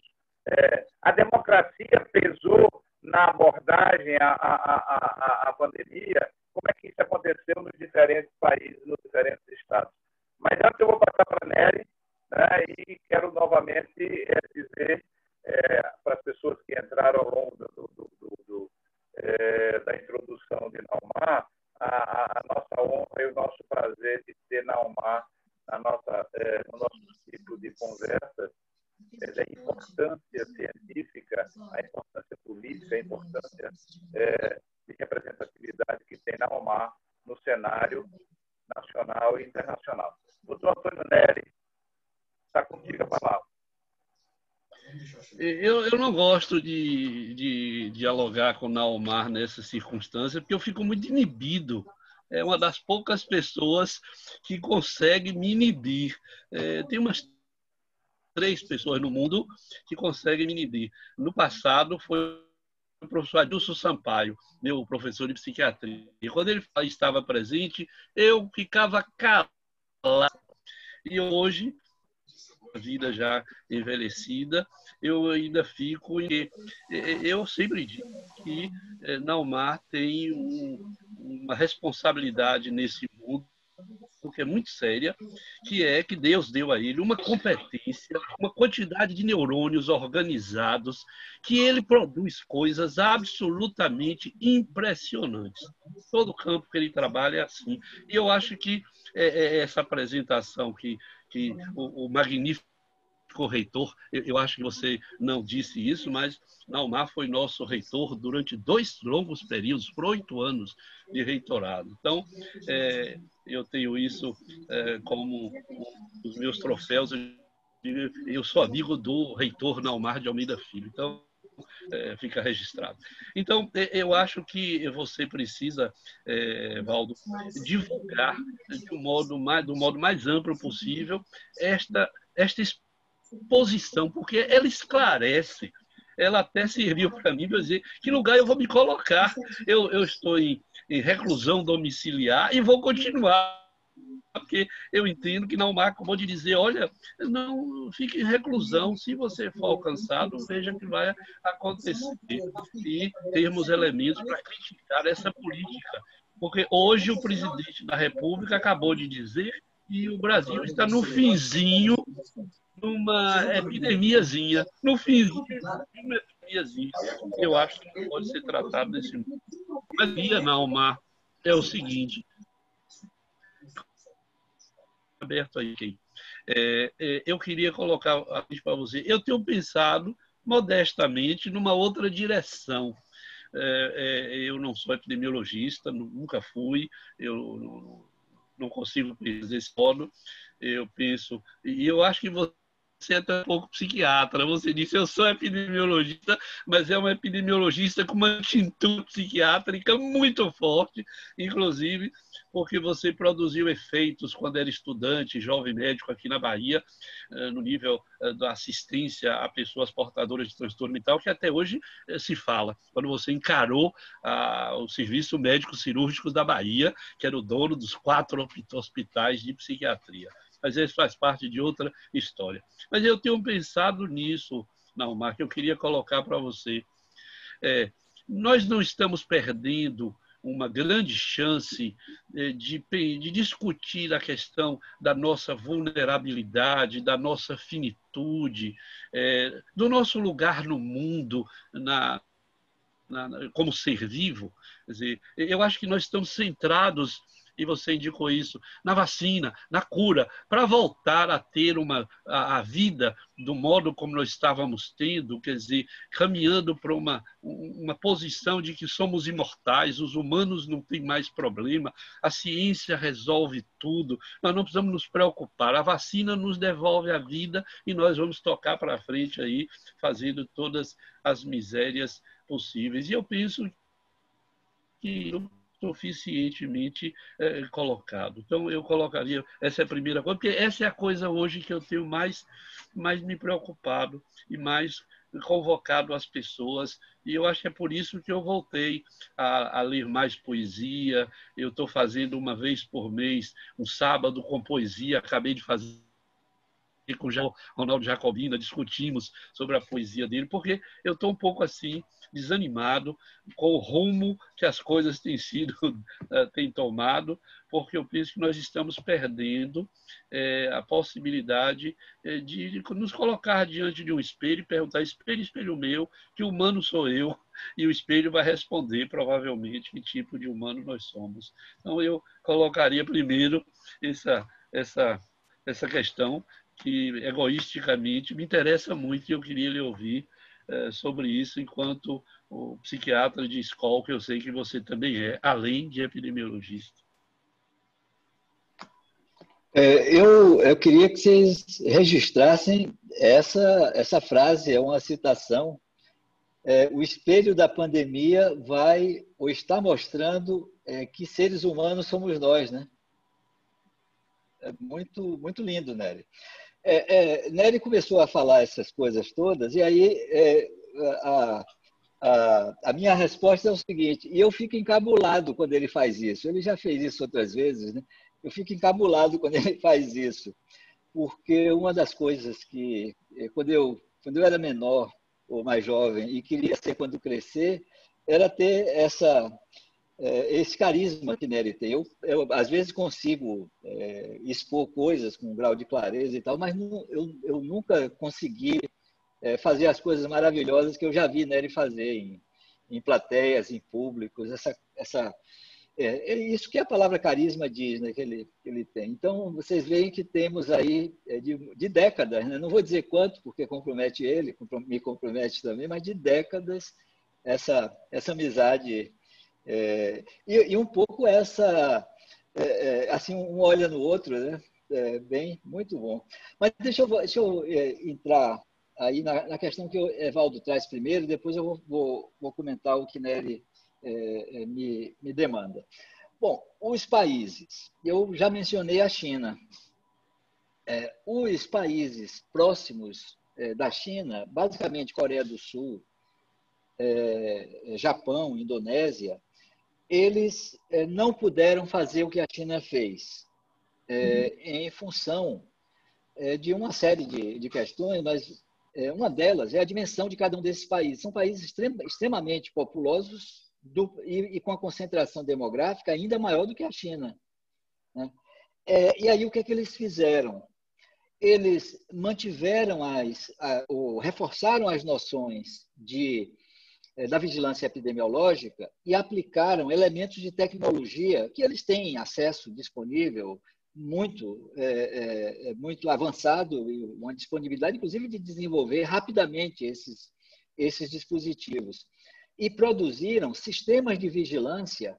É, a democracia pesou na abordagem à, à, à, à, pandemia? Como é que isso aconteceu nos diferentes países, nos diferentes estados? Mas antes eu vou passar para a Nery né, e quero novamente é, dizer é, para as pessoas que entraram ao longo do, do, do, é, da introdução de Naumar, a, a, nossa honra e o nosso prazer de ter Naumar na nossa, é, no nosso ciclo de conversas é a importância científica, a importância política, a importância é, de representatividade que tem na OMAR no cenário nacional e internacional. Doutor Antônio Neri, está contigo a palavra. Eu, eu não gosto de, de dialogar com Naomar nessa circunstância, porque eu fico muito inibido. É uma das poucas pessoas que consegue me inibir. É, tem umas três pessoas no mundo que conseguem me inibir. No passado foi o professor Adilson Sampaio, meu professor de psiquiatria. E quando ele estava presente, eu ficava calado. E hoje, vida já envelhecida, eu ainda fico em eu sempre digo que eh, Naumar tem um, uma responsabilidade nesse mundo que é muito séria, que é que Deus deu a ele uma competência, uma quantidade de neurônios organizados, que ele produz coisas absolutamente impressionantes. Todo campo que ele trabalha é assim. E eu acho que é, é essa apresentação que, que o, o magnífico reitor, eu, eu, acho que você não disse isso, mas Naumar foi nosso reitor durante dois longos períodos, por oito anos de reitorado. Então, é, eu tenho isso é, como dos meus troféus. Eu sou amigo do reitor Naumar de Almeida Filho. Então, é, fica registrado. Então, é, eu acho que você precisa, é, Valdo, divulgar um modo mais, do modo mais amplo possível esta, esta exposição, porque ela esclarece. Ela até serviu para mim para dizer que lugar eu vou me colocar. Eu, eu estou em, em reclusão domiciliar e vou continuar porque eu entendo que Naumar acabou de dizer, olha, não fique em reclusão, se você for alcançado, veja que vai acontecer. E termos elementos para criticar essa política. Porque hoje o presidente da República acabou de dizer que o Brasil está no finzinho numa epidemiazinha, no finzinho uma epidemiazinha. Eu acho que não pode ser tratado desse modo. Mas, Via Naumar, é o seguinte, aberto aí. É, é, eu queria colocar para você. Eu tenho pensado modestamente numa outra direção. É, é eu não sou epidemiologista, nunca fui, eu não, não consigo fazer esse modo. Eu penso, e eu acho que você é até um pouco psiquiatra. Você disse, eu sou epidemiologista, mas é uma epidemiologista com uma tintura psiquiátrica muito forte, inclusive porque você produziu efeitos quando era estudante, jovem médico aqui na Bahia, eh, no nível eh, da assistência a pessoas portadoras de transtorno mental, que até hoje eh, se fala, quando você encarou ah, o Serviço Médico Cirúrgico da Bahia, que era o dono dos quatro hospitais de psiquiatria. Mas isso faz parte de outra história. Mas eu tenho pensado nisso, Naumar, que eu queria colocar para você. É, nós não estamos perdendo uma grande chance eh, de, de, discutir a questão da nossa vulnerabilidade, da nossa finitude, é, do nosso lugar no mundo, na, na, como ser vivo. Dizer, eu acho que nós estamos centrados e você indicou isso, na vacina, na cura, para voltar a ter uma, a, a, vida do modo como nós estávamos tendo, quer dizer, caminhando para uma, uma posição de que somos imortais, os humanos não têm mais problema, a ciência resolve tudo, nós não precisamos nos preocupar, a vacina nos devolve a vida e nós vamos tocar para frente aí, fazendo todas as misérias possíveis. E eu penso que suficientemente é, colocado. Então, eu colocaria, essa é a primeira coisa, porque essa é a coisa hoje que eu tenho mais, mais me preocupado e mais convocado as pessoas, e eu acho que é por isso que eu voltei a, a ler mais poesia. Eu estou fazendo uma vez por mês um sábado com poesia, acabei de fazer com o Ronaldo Jacobina, discutimos sobre a poesia dele, porque eu estou um pouco assim, desanimado com o rumo que as coisas têm sido, (laughs) eh, têm tomado, porque eu penso que nós estamos perdendo é, a possibilidade eh, de nos colocar diante de um espelho e perguntar: espelho, espelho meu, que humano sou eu? (laughs) E o espelho vai responder, provavelmente, que tipo de humano nós somos. Então, eu colocaria primeiro essa, essa, essa questão que egoisticamente me interessa muito e eu queria lhe ouvir é, sobre isso enquanto o psiquiatra de escola, que eu sei que você também é, além de epidemiologista. É, eu, eu queria que vocês registrassem essa, essa frase, é uma citação. É, o espelho da pandemia vai ou está mostrando é, que seres humanos somos nós, né? É muito, muito lindo, Nery. É, é, Nery começou a falar essas coisas todas, e aí é, a, a, a, minha resposta é o seguinte: e eu fico encabulado quando ele faz isso. Ele já fez isso outras vezes, né? Eu fico encabulado quando (laughs) ele faz isso, porque uma das coisas que, é, quando eu, quando eu era menor ou mais jovem e queria ser quando crescer, era ter essa é, esse carisma que Nery tem. Eu, eu às vezes consigo é, expor coisas com um grau de clareza e tal, mas não, eu, eu nunca consegui é, fazer as coisas maravilhosas que eu já vi Nery fazer em, em plateias, em públicos, essa, essa é, é, isso que a palavra carisma diz, né, que, ele, que ele tem. Então, vocês veem que temos aí é, de, de décadas, né? não vou dizer quanto, porque compromete ele, me compromete também, mas de décadas, essa, essa amizade é, e, e, um pouco essa, é, é, assim, um olha no outro, né? É, bem, muito bom. Mas deixa eu, deixa eu é, entrar aí na, na, questão que o Evaldo traz primeiro, depois eu vou, vou, vou comentar o que Nery é, me, me demanda. Bom, os países, eu já mencionei a China. os países próximos da China, basicamente Coreia do Sul, Japão, Indonésia, eles é, não puderam fazer o que a China fez, é, uhum. em função é, de uma série de, de questões, mas uma delas é a dimensão de cada um desses países. São países extrem, extremamente populosos do, e, e, com a concentração demográfica ainda maior do que a China. Né? e aí o que é que eles fizeram? Eles mantiveram as, a, ou reforçaram as noções de eh, da vigilância epidemiológica e aplicaram elementos de tecnologia que eles têm acesso disponível muito é, é, muito avançado e uma disponibilidade inclusive de desenvolver rapidamente esses esses dispositivos. E produziram sistemas de vigilância.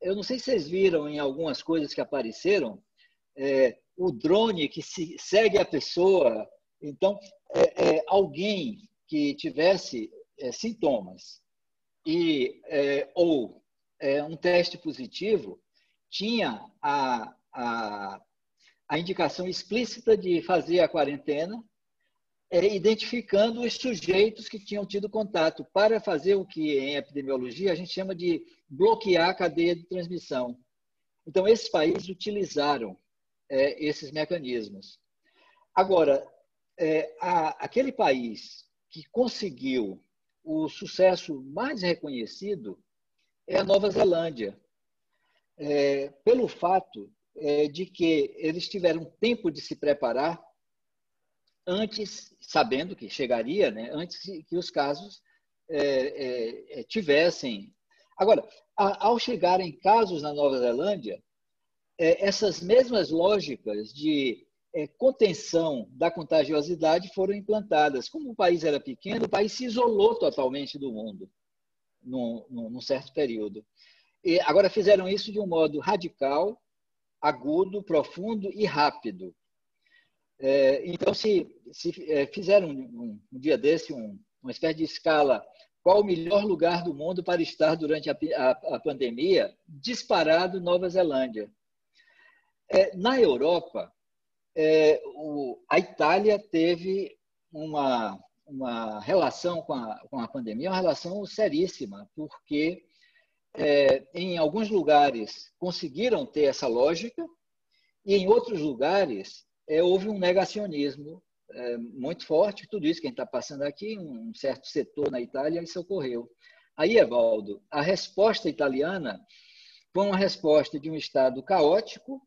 Eu não sei se vocês viram em algumas coisas que apareceram é, o drone que se, segue a pessoa. Então alguém que tivesse é, sintomas e é, ou é, um teste positivo, tinha a, a, a indicação explícita de fazer a quarentena, é, identificando os sujeitos que tinham tido contato, para fazer o que em epidemiologia a gente chama de bloquear a cadeia de transmissão. Então, esses países utilizaram é, esses mecanismos. Agora, é, a, aquele país que conseguiu o sucesso mais reconhecido é a Nova Zelândia, é, pelo fato é, de que eles tiveram tempo de se preparar antes, sabendo que chegaria, né, antes que os casos é, é, é tivessem. Agora, a, ao chegarem casos na Nova Zelândia, é, essas mesmas lógicas de é, contenção da contagiosidade foram implantadas. Como o país era pequeno, o país se isolou totalmente do mundo num, num certo período. E agora fizeram isso de um modo radical, agudo, profundo e rápido. É, então, se, se é, fizeram um, um, dia desse um, uma espécie de escala, qual o melhor lugar do mundo para estar durante a, a, a pandemia? Disparado Nova Zelândia. É, na Europa, é, o, a Itália teve uma, uma relação com a, com a pandemia, uma relação seríssima, porque é, em alguns lugares conseguiram ter essa lógica e em outros lugares é, houve um negacionismo é, muito forte. Tudo isso que a gente está passando aqui, um certo setor na Itália, isso ocorreu. Aí, Evaldo, a resposta italiana foi uma resposta de um Estado caótico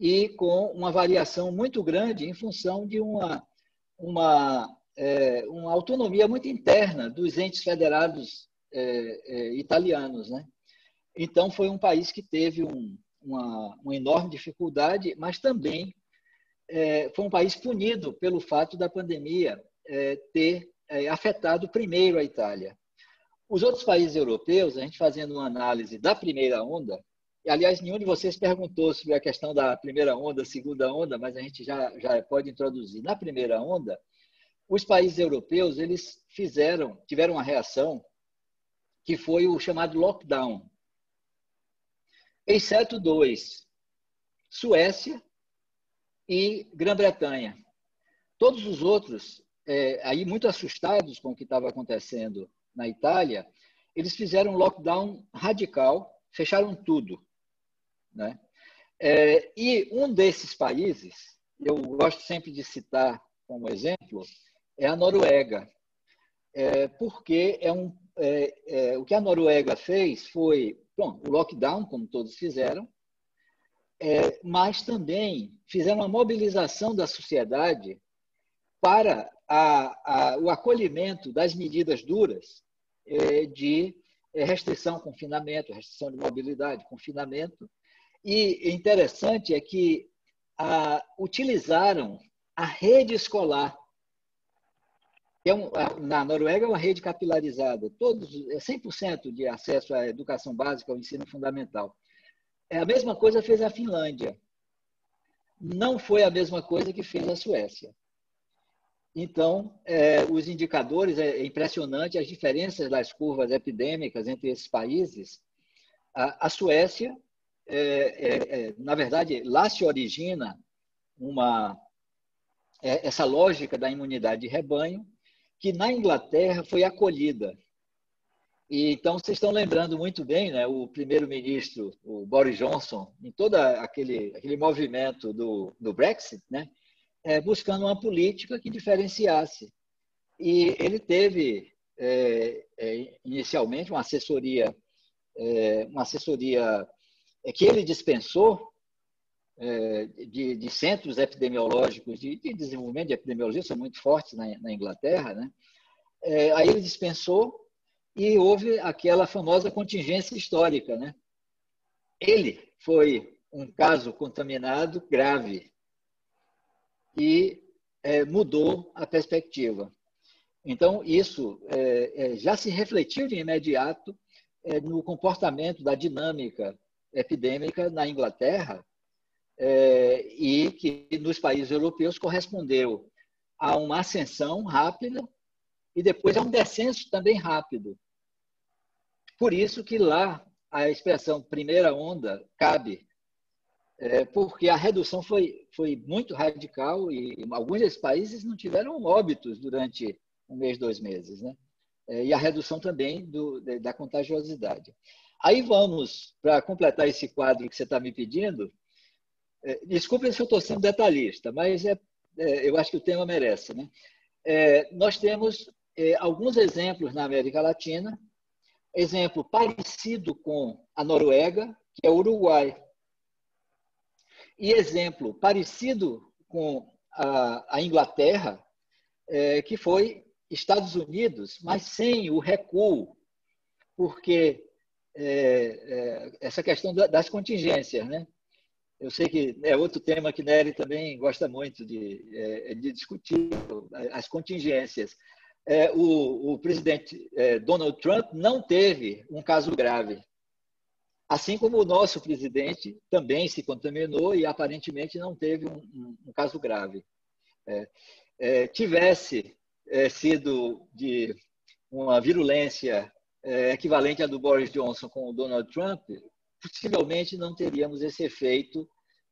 e com uma variação muito grande em função de uma, uma, é, uma autonomia muito interna dos entes federados é, é, italianos. Né? Então, foi um país que teve um, uma, uma enorme dificuldade, mas também é, foi um país punido pelo fato da pandemia é, ter é, afetado primeiro a Itália. Os outros países europeus, a gente fazendo uma análise da primeira onda, e, aliás, nenhum de vocês perguntou sobre a questão da primeira onda, segunda onda, mas a gente já, já pode introduzir. Na primeira onda, os países europeus eles fizeram, tiveram uma reação que foi o chamado lockdown, exceto dois: Suécia e Grã-Bretanha. Todos os outros, é, aí muito assustados com o que estava acontecendo na Itália, eles fizeram um lockdown radical, fecharam tudo. Né? É, e um desses países, eu gosto sempre de citar como exemplo, é a Noruega, é, porque é um, é, é, o que a Noruega fez foi bom, o lockdown, como todos fizeram, é, mas também fizeram uma mobilização da sociedade para a, a, o acolhimento das medidas duras é, de restrição, confinamento, restrição de mobilidade, confinamento, e interessante é que utilizaram a rede escolar. É um, na Noruega é uma rede capilarizada, todos é 100% de acesso à educação básica, ao ensino fundamental. É a mesma coisa fez a Finlândia. Não foi a mesma coisa que fez a Suécia. Então, é, os indicadores, é impressionante as diferenças das curvas epidêmicas entre esses países. A, a Suécia é, é, é, na verdade, lá se origina uma, é, essa lógica da imunidade de rebanho, que na Inglaterra foi acolhida. E, então, vocês estão lembrando muito bem, né, o primeiro-ministro, o Boris Johnson, em todo aquele, aquele movimento do, do Brexit, né, é, buscando uma política que diferenciasse. E ele teve, é, é, inicialmente, uma assessoria, uma assessoria é que ele dispensou é, de, de, centros epidemiológicos de, de, desenvolvimento de epidemiologia, são muito fortes na, na Inglaterra, né? É, aí ele dispensou e houve aquela famosa contingência histórica, né? Ele foi um caso contaminado grave e é, mudou a perspectiva. Então, isso é, é já se refletiu de imediato é, no comportamento da dinâmica epidêmica na Inglaterra é, e que nos países europeus correspondeu a uma ascensão rápida e depois a um descenso também rápido. Por isso que lá a expressão primeira onda cabe, é, porque a redução foi, foi muito radical e alguns desses países não tiveram óbitos durante um mês, dois meses, né? É, e a redução também do, da contagiosidade. Aí vamos, para completar esse quadro que você está me pedindo, é, desculpe se eu estou sendo detalhista, mas é, é, eu acho que o tema merece. Né? É, nós temos é, alguns exemplos na América Latina, exemplo parecido com a Noruega, que é o Uruguai, e exemplo parecido com a, a Inglaterra, é, que foi Estados Unidos, mas sem o recuo, porque é, essa questão das contingências, né? Eu sei que é outro tema que Nery também gosta muito de, é, de discutir, as contingências. É, o, o, presidente é, Donald Trump não teve um caso grave, assim como o nosso presidente também se contaminou e aparentemente não teve um, um, um caso grave. É, é, tivesse é, sido de uma virulência equivalente à do Boris Johnson com o Donald Trump, possivelmente não teríamos esse efeito,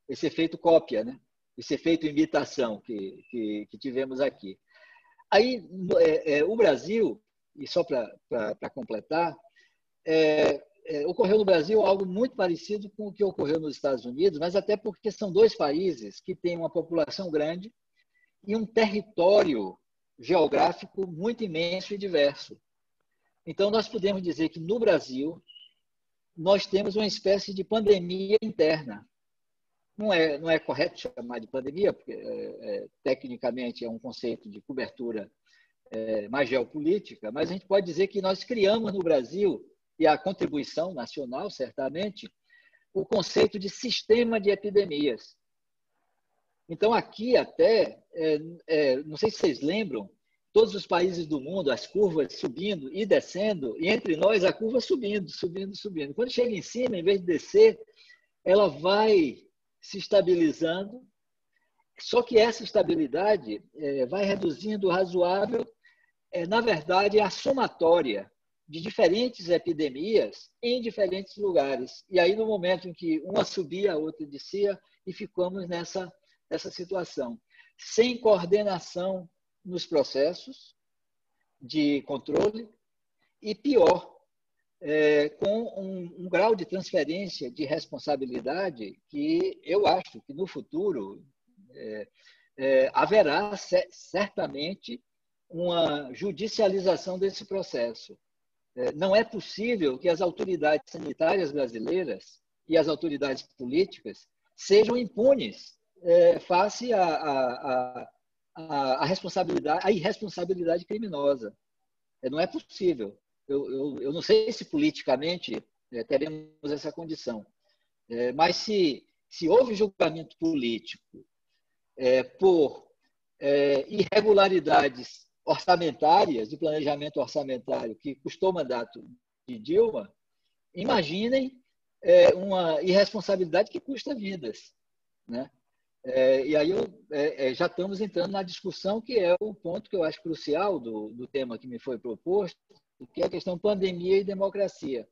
esse efeito cópia, né? esse efeito imitação que, que, que tivemos aqui. Aí, é, é, o Brasil, e só para completar, é, é, ocorreu no Brasil algo muito parecido com o que ocorreu nos Estados Unidos, mas até porque são dois países que têm uma população grande e um território geográfico muito imenso e diverso. Então, nós podemos dizer que no Brasil, nós temos uma espécie de pandemia interna. Não é, não é correto chamar de pandemia, porque é, é, tecnicamente é um conceito de cobertura é, mais geopolítica, mas a gente pode dizer que nós criamos no Brasil, e a contribuição nacional, certamente, o conceito de sistema de epidemias. Então, aqui até, é, é, não sei se vocês lembram, todos os países do mundo, as curvas subindo e descendo, e entre nós a curva subindo, subindo, subindo. Quando chega em cima, em vez de descer, ela vai se estabilizando, só que essa estabilidade é, vai reduzindo razoável, é, na verdade, a somatória de diferentes epidemias em diferentes lugares. E aí, no momento em que uma subia, a outra descia, e ficamos nessa, nessa situação. Sem coordenação nos processos de controle e, pior, é, com um, um, grau de transferência de responsabilidade que eu acho que no futuro é, é, haverá certamente uma judicialização desse processo. É, não é possível que as autoridades sanitárias brasileiras e as autoridades políticas sejam impunes é, face a, a, a a, a responsabilidade, a irresponsabilidade criminosa. É, não é possível. Eu, eu, eu não sei se politicamente é, teremos essa condição, é, mas se, se houve julgamento político é, por é, irregularidades orçamentárias, de planejamento orçamentário, que custou o mandato de Dilma, imaginem é, uma irresponsabilidade que custa vidas. Né? É, e aí eu, é, é, já estamos entrando na discussão que é o ponto que eu acho crucial do, do tema que me foi proposto, que é a questão pandemia e democracia.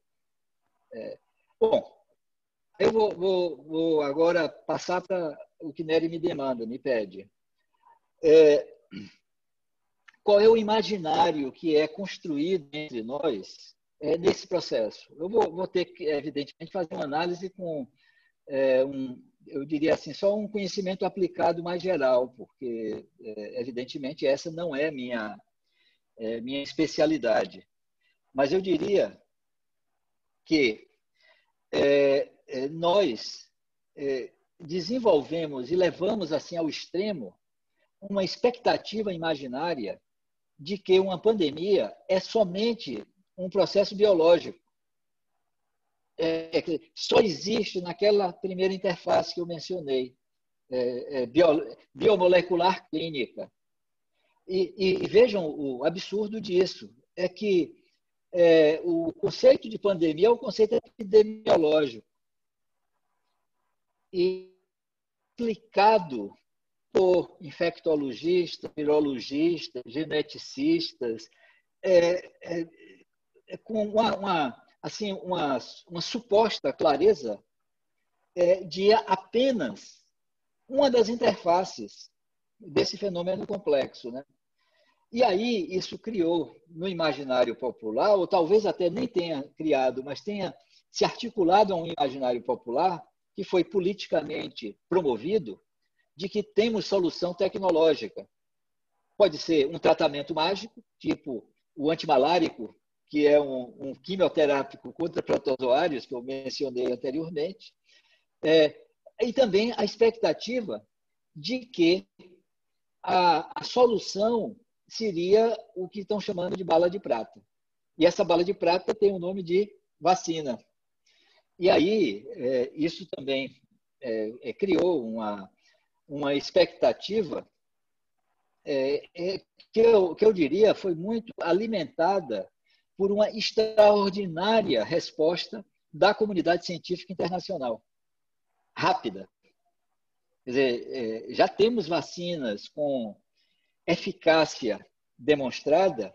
É, bom, eu vou, vou, vou, agora passar para o que Nery me demanda, me pede. É, qual é o imaginário que é construído entre nós é, nesse processo? Eu vou, vou, ter que, evidentemente, fazer uma análise com um, eu diria assim, só um conhecimento aplicado mais geral, porque, é, evidentemente, essa não é minha, é, minha especialidade. Mas eu diria que é, é nós é, desenvolvemos e levamos assim ao extremo uma expectativa imaginária de que uma pandemia é somente um processo biológico é, é só existe naquela primeira interface que eu mencionei, é, é, bio, biomolecular clínica. E, e, vejam o absurdo disso, é que é, o conceito de pandemia é o conceito epidemiológico. E explicado por infectologistas, virologistas, geneticistas, é, é com uma, uma assim uma, uma suposta clareza é, de apenas uma das interfaces desse fenômeno complexo. Né? E aí isso criou no imaginário popular, ou talvez até nem tenha criado, mas tenha se articulado a um imaginário popular que foi politicamente promovido de que temos solução tecnológica. Pode ser um tratamento mágico, tipo o antimalárico, que é um, um quimioterápico contra protozoários, que eu mencionei anteriormente, é, e também a expectativa de que a, a solução seria o que estão chamando de bala de prata. E essa bala de prata tem o nome de vacina. E aí, é, isso também é, é, criou uma, uma expectativa é, é, que, eu, que eu diria foi muito alimentada por uma extraordinária resposta da comunidade científica internacional. Rápida. Quer dizer, é, já temos vacinas com eficácia demonstrada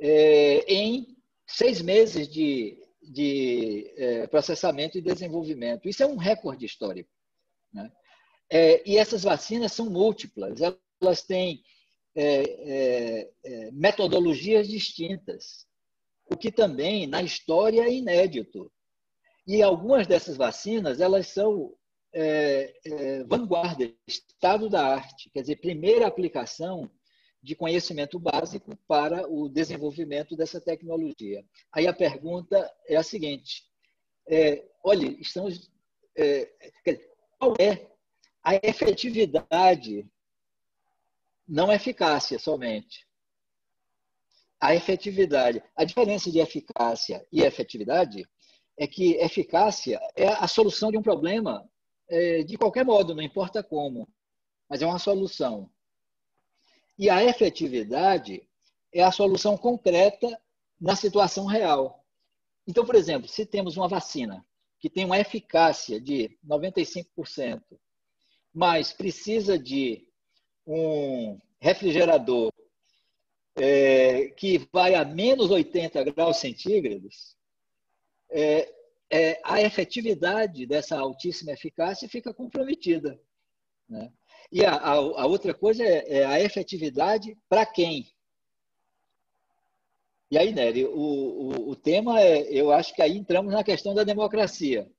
é, em seis meses de, de é, processamento e desenvolvimento. Isso é um recorde histórico. Né? E essas vacinas são múltiplas, elas têm é, é, é, metodologias distintas, o que também na história é inédito. E algumas dessas vacinas elas são é, é, vanguarda, estado da arte, quer dizer, primeira aplicação de conhecimento básico para o desenvolvimento dessa tecnologia. Aí a pergunta é a seguinte: é, olha, estamos, é, qual é a efetividade, não eficácia somente, a efetividade. A diferença de eficácia e efetividade é que eficácia é a solução de um problema é, de qualquer modo, não importa como, mas é uma solução. E a efetividade é a solução concreta na situação real. Então, por exemplo, se temos uma vacina que tem uma eficácia de 95%, mas precisa de um refrigerador é, que vai a menos 80 graus centígrados, é, é, a efetividade dessa altíssima eficácia fica comprometida. Né? E a, a, a, outra coisa é, é a efetividade para quem? E aí, Nery, o, o, o, tema é, eu acho que aí entramos na questão da democracia.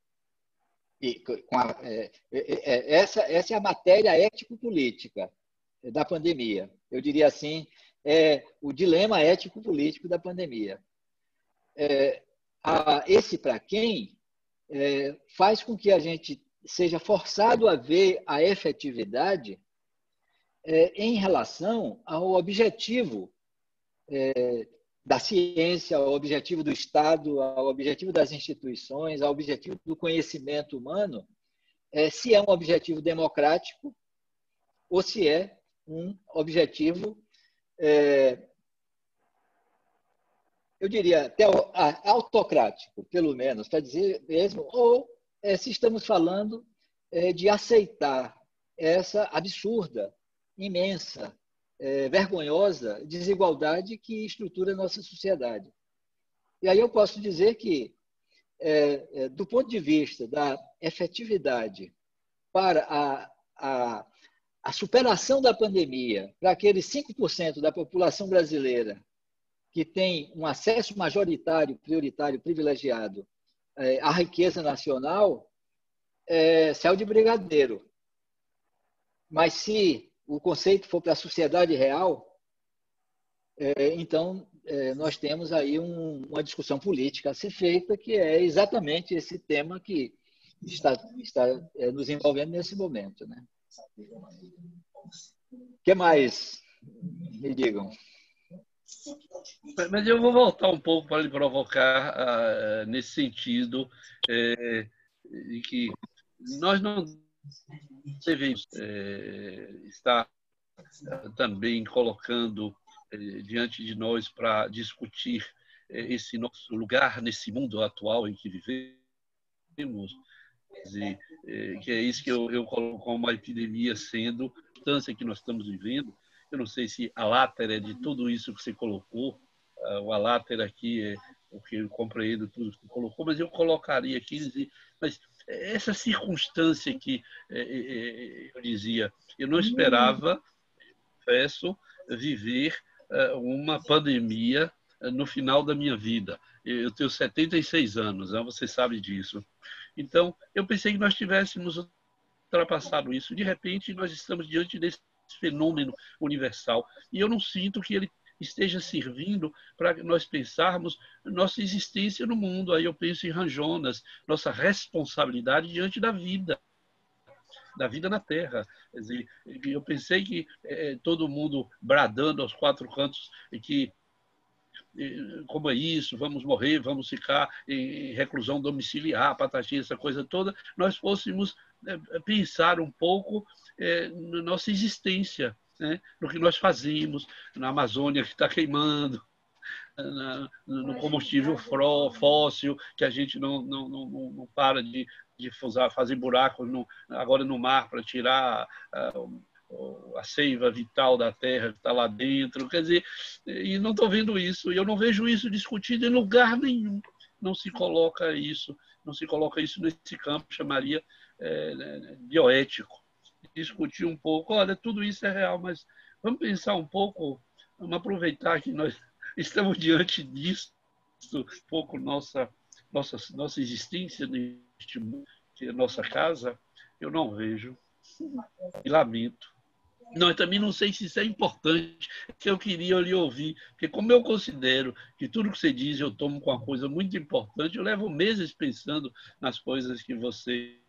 E, a, é, é, essa, essa é a matéria ético-política da pandemia. Eu diria assim, é o dilema ético-político da pandemia. É, a, esse para quem é, faz com que a gente seja forçado a ver a efetividade é, em relação ao objetivo é, da ciência, ao objetivo do Estado, ao objetivo das instituições, ao objetivo do conhecimento humano, é, se é um objetivo democrático ou se é um objetivo é, eu diria, até autocrático, pelo menos, para dizer mesmo, ou é, se estamos falando é, de aceitar essa absurda, imensa, é, vergonhosa desigualdade que estrutura a nossa sociedade. E aí eu posso dizer que, é, é, do ponto de vista da efetividade para a, a, a superação da pandemia, para aqueles 5% da população brasileira que tem um acesso majoritário, prioritário, privilegiado é, à riqueza nacional, é céu de brigadeiro. Mas se o conceito for para a sociedade real, é, então é, nós temos aí um, uma discussão política a ser feita, que é exatamente esse tema que está, está é, nos envolvendo nesse momento. Né? O que mais me digam? Mas eu vou voltar um pouco para lhe provocar uh, nesse sentido é, de que nós não devemos é, estar uh, também colocando é, diante de nós para discutir esse nosso lugar nesse mundo atual em que vivemos, dizer, que é isso que eu, eu coloco como uma epidemia sendo a distância que nós estamos vivendo, eu não sei se a látera de tudo isso que você colocou, uh, o alátera aqui é o que eu compreendo tudo que você colocou, mas eu colocaria aqui, mas essa circunstância que é, é, eu dizia, eu não esperava, confesso, viver uma pandemia no final da minha vida. Eu tenho 76 anos, né? você sabe disso. Então, eu pensei que nós tivéssemos ultrapassado isso. De repente, nós estamos diante desse fenômeno universal. E eu não sinto que ele esteja servindo para nós pensarmos nossa existência no mundo. Aí eu penso em Ranjonas, nossa responsabilidade diante da vida, da vida na Terra. Quer dizer, eu pensei que é, todo mundo bradando aos quatro cantos que como é isso, vamos morrer, vamos ficar em reclusão domiciliar, patatinha, essa coisa toda, nós fôssemos né, pensar um pouco é, na nossa existência, né? no que nós fazemos, na Amazônia que está queimando, na, no combustível fóssil, que a gente não, não, não, não para de, de fazer buracos no, agora no mar para tirar a seiva vital da terra que está lá dentro. Quer dizer, e não estou vendo isso, e eu não vejo isso discutido em lugar nenhum. Não se coloca isso, não se coloca isso nesse campo, chamaria é, né, bioético. Discutir um pouco, olha, tudo isso é real, mas vamos pensar um pouco, vamos aproveitar que nós (laughs) estamos diante disso, um pouco nossa, nossa, nossa existência neste mundo, que é nossa casa, eu não vejo. E lamento. Não, eu também não sei se isso é importante, que eu queria lhe ouvir, porque como eu considero que tudo que você diz eu tomo com uma coisa muito importante, eu levo meses pensando nas coisas que você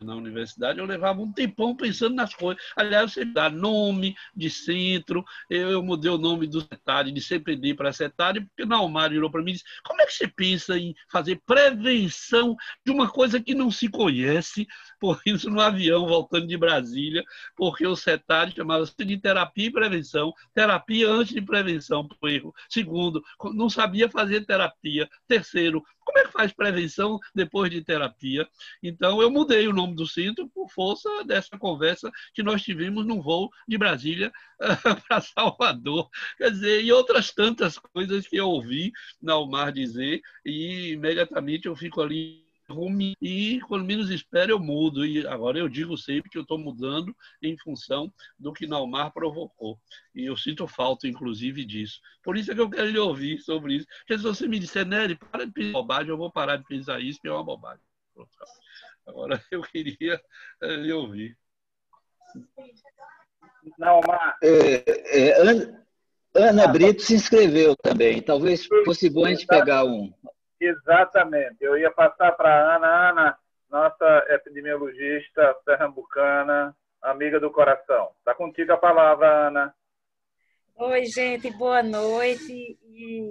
na universidade, eu levava um tempão pensando nas coisas. Aliás, você dá nome de centro, eu, eu mudei o nome do CETAD, de CPD para CETAD, porque na Almar virou para mim e disse: como é que você pensa em fazer prevenção de uma coisa que não se conhece? Por isso, no avião, voltando de Brasília, porque o CETAD chamava-se de terapia e prevenção, terapia antes de prevenção, por erro. Segundo, não sabia fazer terapia. Terceiro, como é que faz prevenção depois de terapia? Então, eu mudei o nome do centro por força dessa conversa que nós tivemos no voo de Brasília (laughs) para Salvador. Quer dizer, e outras tantas coisas que eu ouvi Nalmar dizer, e imediatamente eu fico ali e quando menos espero eu mudo. E agora eu digo sempre que eu estou mudando em função do que Naumar provocou. E eu sinto falta inclusive disso. Por isso é que eu quero lhe ouvir sobre isso. Porque se você me disser Nery, para de pensar bobagem eu vou parar de pensar isso que é uma bobagem agora (laughs) eu queria eh, lhe ouvir Naumar é, é, Ana, Ana Brito se inscreveu também talvez fosse bom a gente pegar um Exatamente. Eu ia passar para a Ana. Ana, nossa epidemiologista pernambucana, amiga do coração. Está contigo a palavra, Ana. Oi, gente, boa noite. E,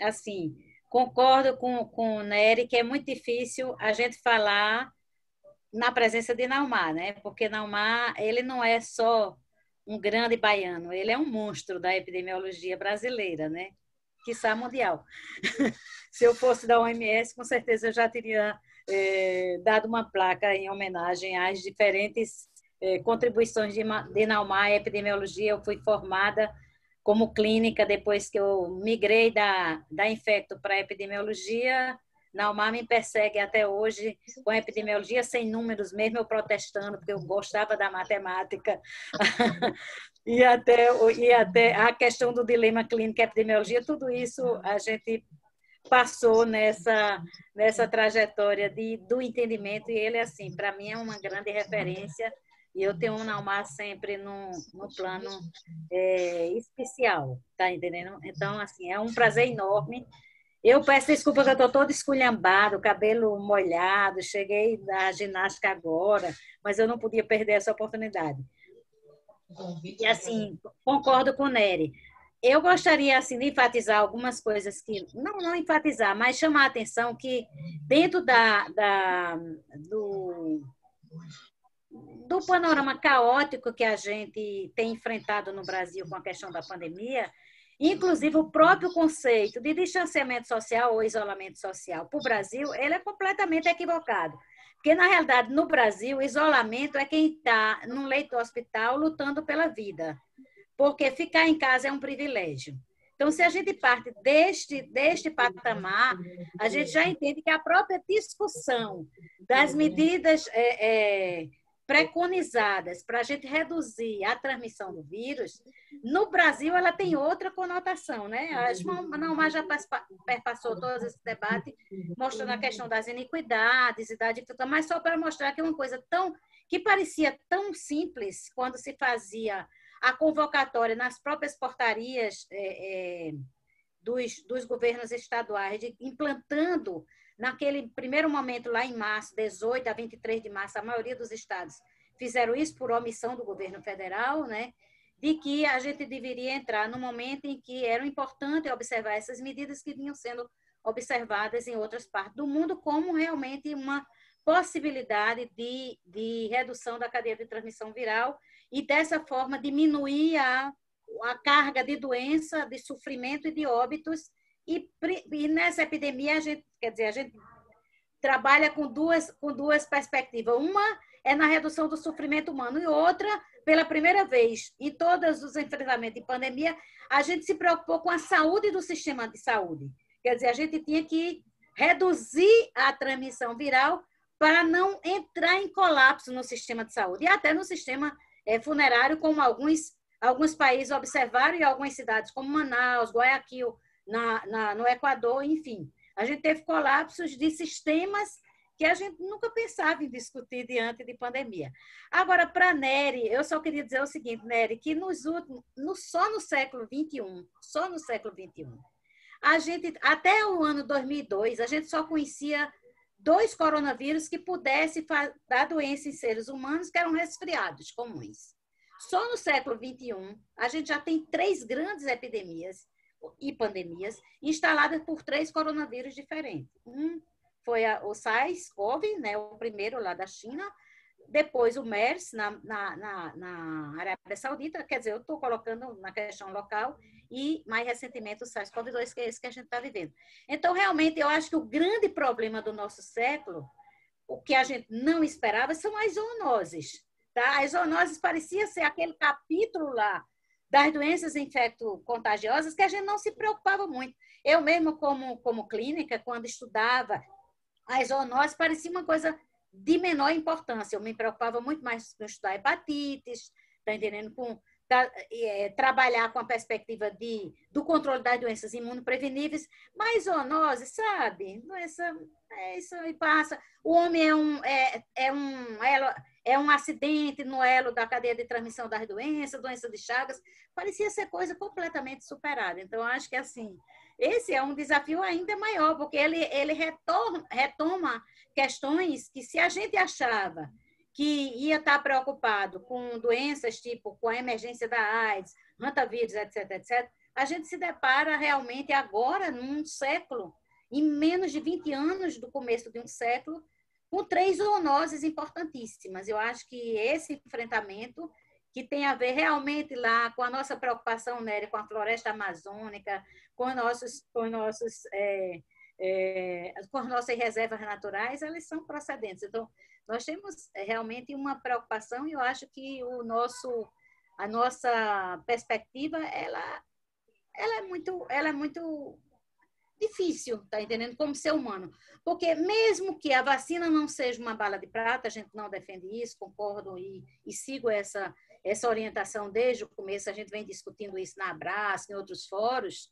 assim, concordo com, com o Nery que é muito difícil a gente falar na presença de Naumar, né? Porque Naumar, ele não é só um grande baiano, ele é um monstro da epidemiologia brasileira, né? quiçá mundial. (laughs) Se eu fosse da OMS, com certeza eu já teria é, dado uma placa em homenagem às diferentes é, contribuições de, de Naumar à epidemiologia. Eu fui formada como clínica depois que eu migrei da, da infecto para a epidemiologia. Naumar me persegue até hoje com epidemiologia sem números, mesmo eu protestando, porque eu gostava da matemática. (laughs) e até, e até a questão do dilema clínico e epidemiologia, tudo isso a gente passou nessa, nessa trajetória de, do entendimento, e ele, assim, para mim é uma grande referência, e eu tenho o Naumar sempre no, no plano é, especial, tá entendendo? Então, assim, é um prazer enorme. Eu peço desculpa que eu estou toda esculhambada, cabelo molhado, cheguei da ginástica agora, mas eu não podia perder essa oportunidade. E assim, concordo com o Nery. Eu gostaria assim, de enfatizar algumas coisas que, não, não enfatizar, mas chamar a atenção que dentro da, da, do, do panorama caótico que a gente tem enfrentado no Brasil com a questão da pandemia, inclusive o próprio conceito de distanciamento social ou isolamento social para o Brasil, ele é completamente equivocado. Porque, na realidade, no Brasil, isolamento é quem está num leito hospital lutando pela vida. Porque ficar em casa é um privilégio. Então, se a gente parte deste, deste patamar, a gente já entende que a própria discussão das medidas é, é, preconizadas para a gente reduzir a transmissão do vírus, no Brasil ela tem outra conotação, né? A Manaus já perpassou todo esse debate, mostrando a questão das iniquidades e da dificuldade, mas só para mostrar que é uma coisa tão que parecia tão simples quando se fazia a convocatória nas próprias portarias é, é, dos, dos governos estaduais, de, implantando Naquele primeiro momento, lá em março, 18 a 23 de março, a maioria dos estados fizeram isso por omissão do governo federal, né? de que a gente deveria entrar no momento em que era importante observar essas medidas que vinham sendo observadas em outras partes do mundo como realmente uma possibilidade de, de redução da cadeia de transmissão viral e, dessa forma, diminuir a, a carga de doença, de sofrimento e de óbitos e, e nessa epidemia, a gente, quer dizer, a gente trabalha com duas, com duas perspectivas. Uma é na redução do sofrimento humano, e outra, pela primeira vez em todos os enfrentamentos de pandemia, a gente se preocupou com a saúde do sistema de saúde. Quer dizer, a gente tinha que reduzir a transmissão viral para não entrar em colapso no sistema de saúde e até no sistema é, funerário, como alguns, alguns países observaram e algumas cidades como Manaus, Guayaquil, na, na, no Equador, enfim. A gente teve colapsos de sistemas que a gente nunca pensava em discutir diante de pandemia. Agora, para Nery, eu só queria dizer o seguinte, Nery, que nos últimos, no, só no século XXI, só no século XXI, a gente, até o ano 2002, a gente só conhecia dois coronavírus que pudessem dar doença em seres humanos, que eram resfriados comuns. Só no século XXI, a gente já tem três grandes epidemias e pandemias instaladas por três coronavírus diferentes. Um foi a, o SARS-CoV, né, o primeiro lá da China, depois o MERS na, na, na, na Arábia Saudita, quer dizer, eu estou colocando na questão local, e mais recentemente o SARS-CoV-2, que é esse que a gente está vivendo. Então, realmente, eu acho que o grande problema do nosso século, o que a gente não esperava, são as zoonoses. Tá? As zoonoses parecia ser aquele capítulo lá das doenças infecto-contagiosas que a gente não se preocupava muito. Eu mesmo, como, como clínica, quando estudava as zoonoses, parecia uma coisa de menor importância. Eu me preocupava muito mais com estudar hepatites, tá entendendo? Com é, trabalhar com a perspectiva de, do controle das doenças imunopreveníveis, mas zoonose, sabe? Doença, é isso aí passa. O homem é um, é, é um elo, é um acidente no elo da cadeia de transmissão das doenças, doença de Chagas, parecia ser coisa completamente superada. Então, acho que assim, esse é um desafio ainda maior, porque ele, ele retorna, retoma questões que se a gente achava que ia estar preocupado com doenças tipo com a emergência da AIDS, rantavírus, etc, etc, a gente se depara realmente agora, num século, em menos de 20 anos do começo de um século, com três zoonoses importantíssimas. Eu acho que esse enfrentamento, que tem a ver realmente lá com a nossa preocupação, Nery, com a floresta amazônica, com, nossos, com, nossos, é, é, com as nossas reservas naturais, elas são procedentes. Então, nós temos realmente uma preocupação e eu acho que o nosso, a nossa perspectiva, ela, ela, é, muito, ela é muito difícil, tá entendendo? Como ser humano. Porque mesmo que a vacina não seja uma bala de prata, a gente não defende isso, concordo e, e sigo essa, essa orientação desde o começo, a gente vem discutindo isso na Abraço, em outros fóruns,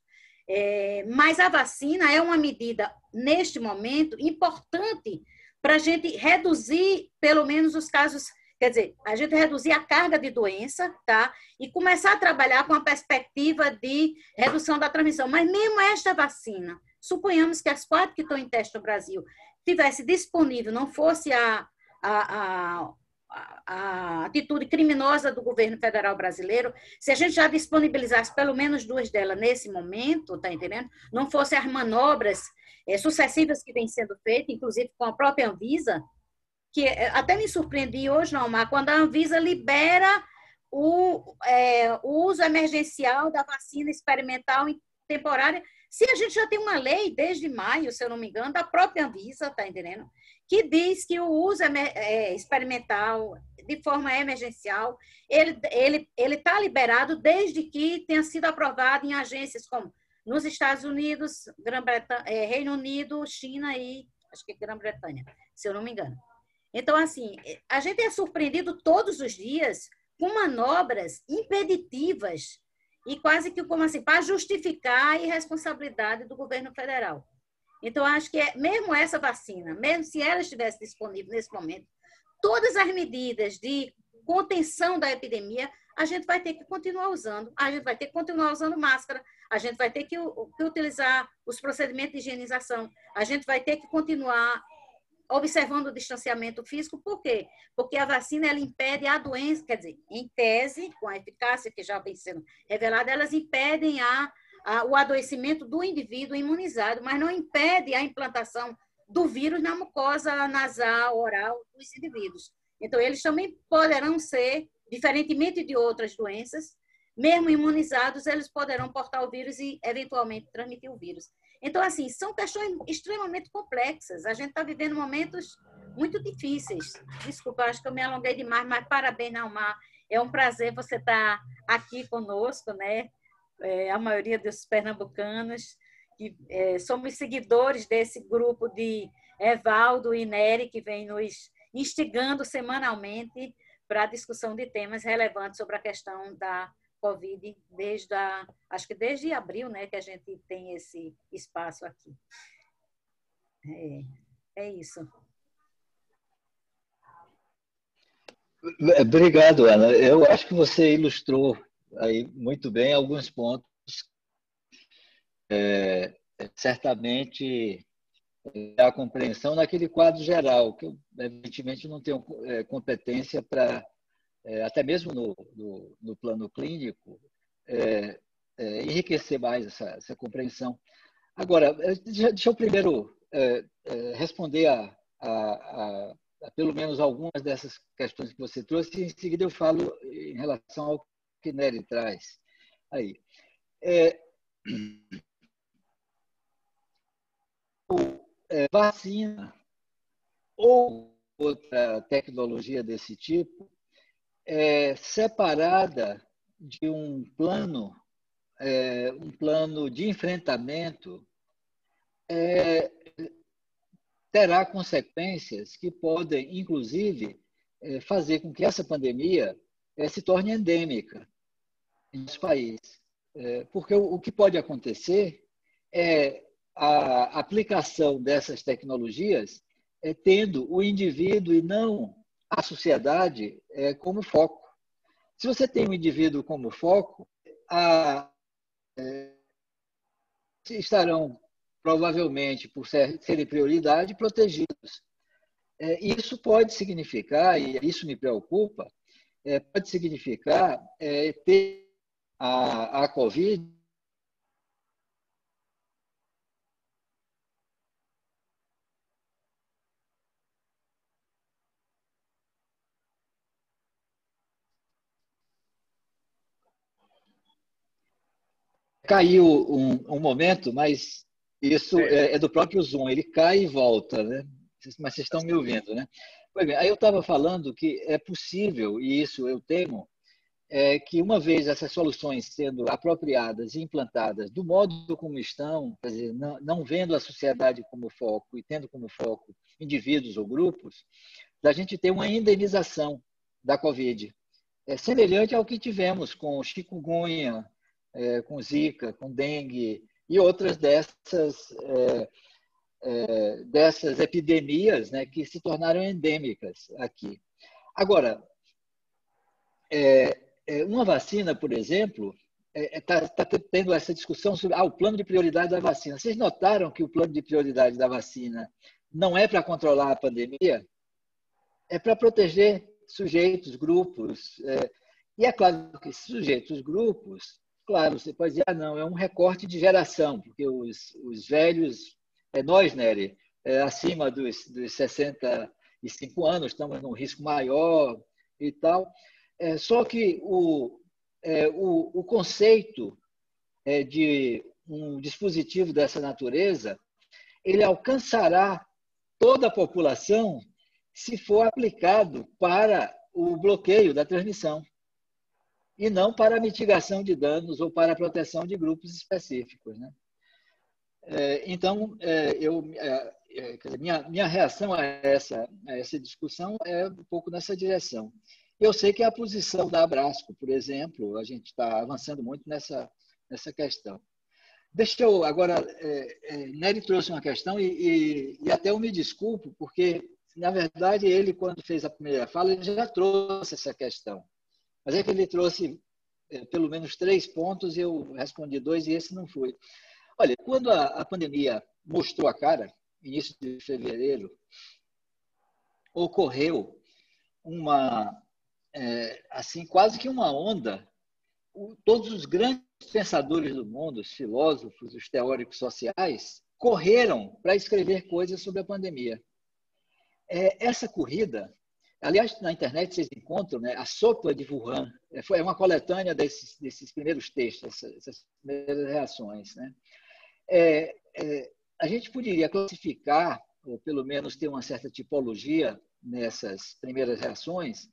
é, mas a vacina é uma medida, neste momento, importante para a gente reduzir, pelo menos, os casos Quer dizer, a gente reduzir a carga de doença, tá? E começar a trabalhar com a perspectiva de redução da transmissão. Mas mesmo esta vacina, suponhamos que as quatro que estão em teste no Brasil tivesse disponível, não fosse a, a, a a atitude criminosa do governo federal brasileiro, se a gente já disponibilizasse pelo menos duas delas nesse momento, tá entendendo? Não fossem as manobras é, sucessivas que vêm sendo feitas, inclusive com a própria Anvisa, que é, até me surpreendi hoje, não, mas quando a Anvisa libera o, é, o uso emergencial da vacina experimental temporária, se a gente já tem uma lei desde maio, se eu não me engano, da própria Anvisa, tá entendendo? Que diz que o uso é, experimental de forma emergencial. Ele ele, ele tá liberado desde que tenha sido aprovado em agências como nos Estados Unidos, é, Reino Unido, China e acho que Grã-Bretanha, se eu não me engano. Então, assim, a gente é surpreendido todos os dias com manobras impeditivas e quase que como assim, para justificar a irresponsabilidade do governo federal. Então, acho que é, mesmo essa vacina, mesmo se ela estivesse disponível nesse momento, todas as medidas de contenção da epidemia, a gente vai ter que continuar usando. A gente vai ter que continuar usando máscara, a gente vai ter que, que utilizar os procedimentos de higienização, a gente vai ter que continuar observando o distanciamento físico, por quê? Porque a vacina ela impede a doença, quer dizer, em tese, com a eficácia que já vem sendo revelada, elas impedem a, a, o adoecimento do indivíduo imunizado, mas não impede a implantação do vírus na mucosa nasal, oral dos indivíduos. Então, eles também poderão ser, diferentemente de outras doenças, mesmo imunizados, eles poderão portar o vírus e, eventualmente, transmitir o vírus. Então, assim, são questões extremamente complexas. A gente está vivendo momentos muito difíceis. Desculpa, acho que eu me alonguei demais, mas parabéns, Naumar. É um prazer você estar tá aqui conosco, né? É, a maioria dos pernambucanos, que é, somos seguidores desse grupo de Evaldo e Nery, que vem nos instigando semanalmente para a discussão de temas relevantes sobre a questão da Covid desde a, acho que desde abril, né, que a gente tem esse espaço aqui. É, é isso. Obrigado, Ana. Eu acho que você ilustrou aí muito bem alguns pontos. É, certamente é, a compreensão naquele quadro geral, que eu, evidentemente, não tenho é, competência para é, até mesmo no, no, no plano clínico, é, é, enriquecer mais essa, essa, compreensão. Agora, deixa, deixa eu primeiro é, é, responder a, a, a, pelo menos algumas dessas questões que você trouxe, e em seguida eu falo em relação ao que Nery traz. Aí. É, vacina ou outra tecnologia desse tipo é, separada de um plano, é, um plano de enfrentamento, é, terá consequências que podem, inclusive, é, fazer com que essa pandemia é, se torne endêmica em nosso país. É, porque o, o que pode acontecer é a aplicação dessas tecnologias é, tendo o indivíduo e não a sociedade é, como foco. Se você tem um indivíduo como foco, a, é, estarão provavelmente, por ser, serem prioridade, protegidos. É, isso pode significar, e isso me preocupa, é, pode significar é, ter a, a Covid Caiu um, um momento, mas isso é. é. do próprio Zoom. Ele cai e volta, né? Mas vocês estão me ouvindo, né? Pois bem, aí eu estava falando que é possível, e isso eu temo, é que uma vez essas soluções sendo apropriadas e implantadas do modo como estão, quer dizer, não, não vendo a sociedade como foco e tendo como foco indivíduos ou grupos, da gente ter uma indenização da Covid. É semelhante ao que tivemos com o chikungunya, é, com zika, com dengue e outras dessas, é, é, dessas epidemias né, que se tornaram endêmicas aqui. Agora, uma vacina, por exemplo, está tá tendo essa discussão sobre ah, o plano de prioridade da vacina. Vocês notaram que o plano de prioridade da vacina não é para controlar a pandemia? É para proteger sujeitos, grupos. É, e é claro que sujeitos, grupos, Claro, você pode dizer, ah, não, é um recorte de geração, porque os, os velhos, é nós, Nery, é, acima dos, dos 65 anos, estamos num risco maior e tal. É, só que o, é, o, o conceito é, de um dispositivo dessa natureza, ele alcançará toda a população se for aplicado para o bloqueio da transmissão e não para mitigação de danos ou para proteção de grupos específicos. Né? É, então, é, eu, é, minha, minha reação a essa, a essa discussão é um pouco nessa direção. Eu sei que a posição da Abrasco, por exemplo, a gente está avançando muito nessa, nessa questão. Deixa eu agora, é, é, Nery trouxe uma questão e, e, e, até eu me desculpo, porque, na verdade, ele, quando fez a primeira fala, ele já trouxe essa questão. Mas é que ele trouxe é, pelo menos três pontos eu respondi dois e esse não foi. Olha, quando a, a pandemia mostrou a cara, início de fevereiro, ocorreu uma é, assim quase que uma onda. O, todos os grandes pensadores do mundo, os filósofos, os teóricos sociais, correram para escrever coisas sobre a pandemia. É, essa corrida, aliás, na internet vocês encontram né, a sopa de Wuhan, é, uma coletânea desses, desses primeiros textos, essas, primeiras reações. Né? É, é, a gente poderia classificar, ou pelo menos ter uma certa tipologia nessas primeiras reações,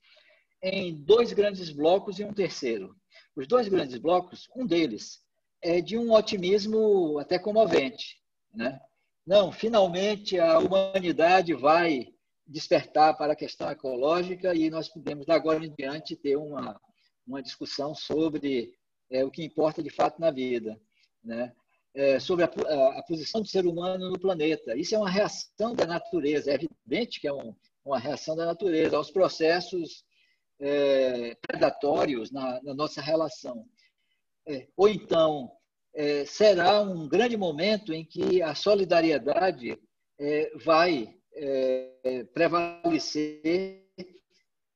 em dois grandes blocos e um terceiro. Os dois grandes blocos, um deles é de um otimismo até comovente. Né? Não, finalmente a humanidade vai despertar para a questão ecológica e nós podemos, da agora em diante, ter uma, uma discussão sobre é, o que importa de fato na vida. Né? É, sobre a, a, a, posição do ser humano no planeta. Isso é uma reação da natureza. É evidente que é um, uma reação da natureza aos processos é, predatórios na, na, nossa relação. É, ou então, é, será um grande momento em que a solidariedade é, vai é, prevalecer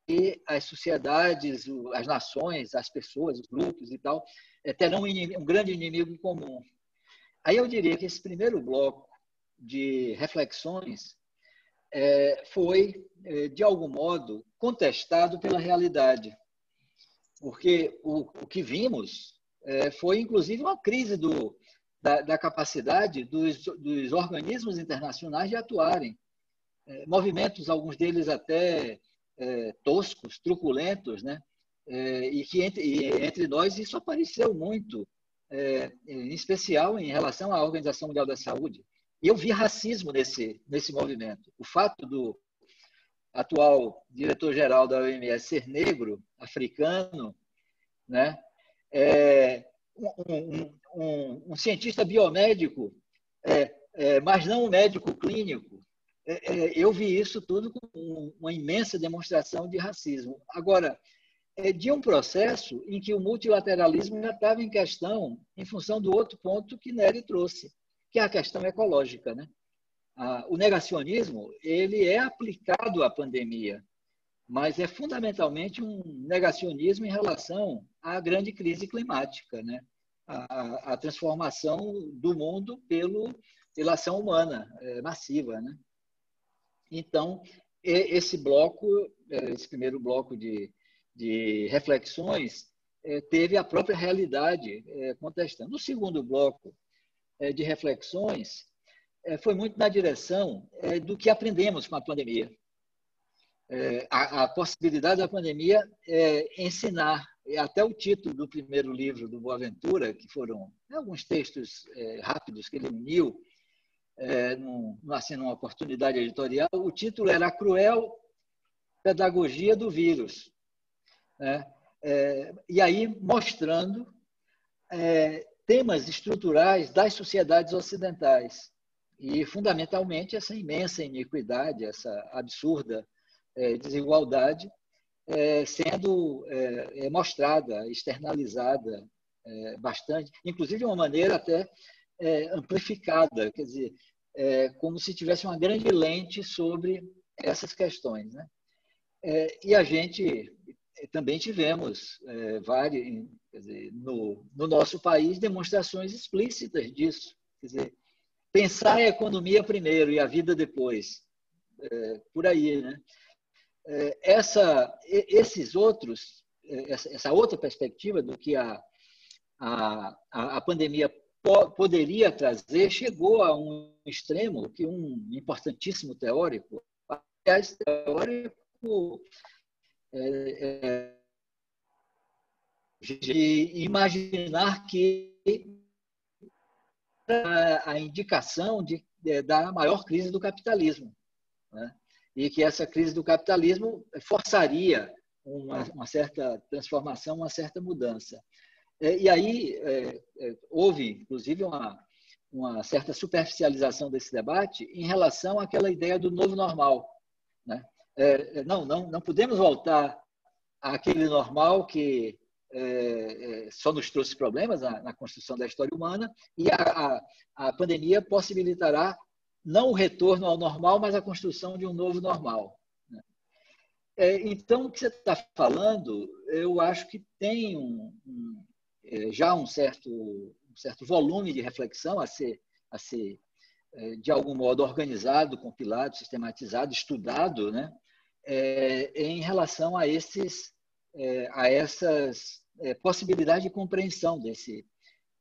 e as sociedades, as nações, as pessoas, os grupos e tal, é, terão um, inimigo, um grande inimigo em comum. Aí eu diria que esse primeiro bloco de reflexões é, foi, é, de algum modo, contestado pela realidade. Porque o, o que vimos é, foi, inclusive, uma crise do, da, da capacidade dos, dos, organismos internacionais de atuarem. É, movimentos, alguns deles até é, toscos, truculentos, né? É, e que entre, e entre, nós isso apareceu muito, em especial em relação à Organização Mundial da Saúde eu vi racismo nesse, nesse movimento. O fato do atual diretor-geral da OMS ser negro, africano, né? É, um, um, um, cientista biomédico, é, é, mas não um médico clínico. É, é, eu vi isso tudo com uma imensa demonstração de racismo. Agora, é de um processo em que o multilateralismo já estava em questão em função do outro ponto que Nery trouxe, que é a questão ecológica. Né? O negacionismo ele é aplicado à pandemia, mas é fundamentalmente um negacionismo em relação à grande crise climática, né? a, a transformação do mundo pelo, pela ação humana é, massiva. Né? Então, esse bloco, é, esse primeiro bloco de, de reflexões, é, teve a própria realidade contestando. O segundo bloco de reflexões foi muito na direção do que aprendemos com a pandemia. A, possibilidade da pandemia é ensinar, até o título do primeiro livro do Boaventura, que foram alguns textos rápidos que ele uniu, é, num, assim, numa oportunidade editorial, o título era Cruel Pedagogia do Vírus. Né? É, e aí mostrando é, temas estruturais das sociedades ocidentais. E, fundamentalmente, essa imensa iniquidade, essa absurda é, desigualdade é, sendo é, mostrada, externalizada bastante, inclusive de uma maneira até é, amplificada, quer dizer, como se tivesse uma grande lente sobre essas questões. Né? e a gente também tivemos vários, Quer dizer, no, no nosso país, demonstrações explícitas disso. Quer dizer, pensar a economia primeiro e a vida depois. É, por aí, né? É, essa, esses outros, é, essa, outra perspectiva do que a, a, a pandemia poderia trazer chegou a um extremo que um importantíssimo teórico, aliás, teórico é, de imaginar que a indicação de, de, da maior crise do capitalismo. Né? E que essa crise do capitalismo forçaria uma, uma certa transformação, uma certa mudança. É, e aí é, é, houve, inclusive, uma, uma certa superficialização desse debate em relação àquela ideia do novo normal. Né? É, não, não, não podemos voltar àquele normal que é, só nos trouxe problemas na, na, construção da história humana e a, a, a pandemia possibilitará não o retorno ao normal, mas a construção de um novo normal. Né? É, então, o que você está falando, eu acho que tem um, é, já um certo, um certo volume de reflexão a ser, a ser é, de algum modo, organizado, compilado, sistematizado, estudado, né? É, em relação a esses é, a essas é, possibilidades de compreensão desse,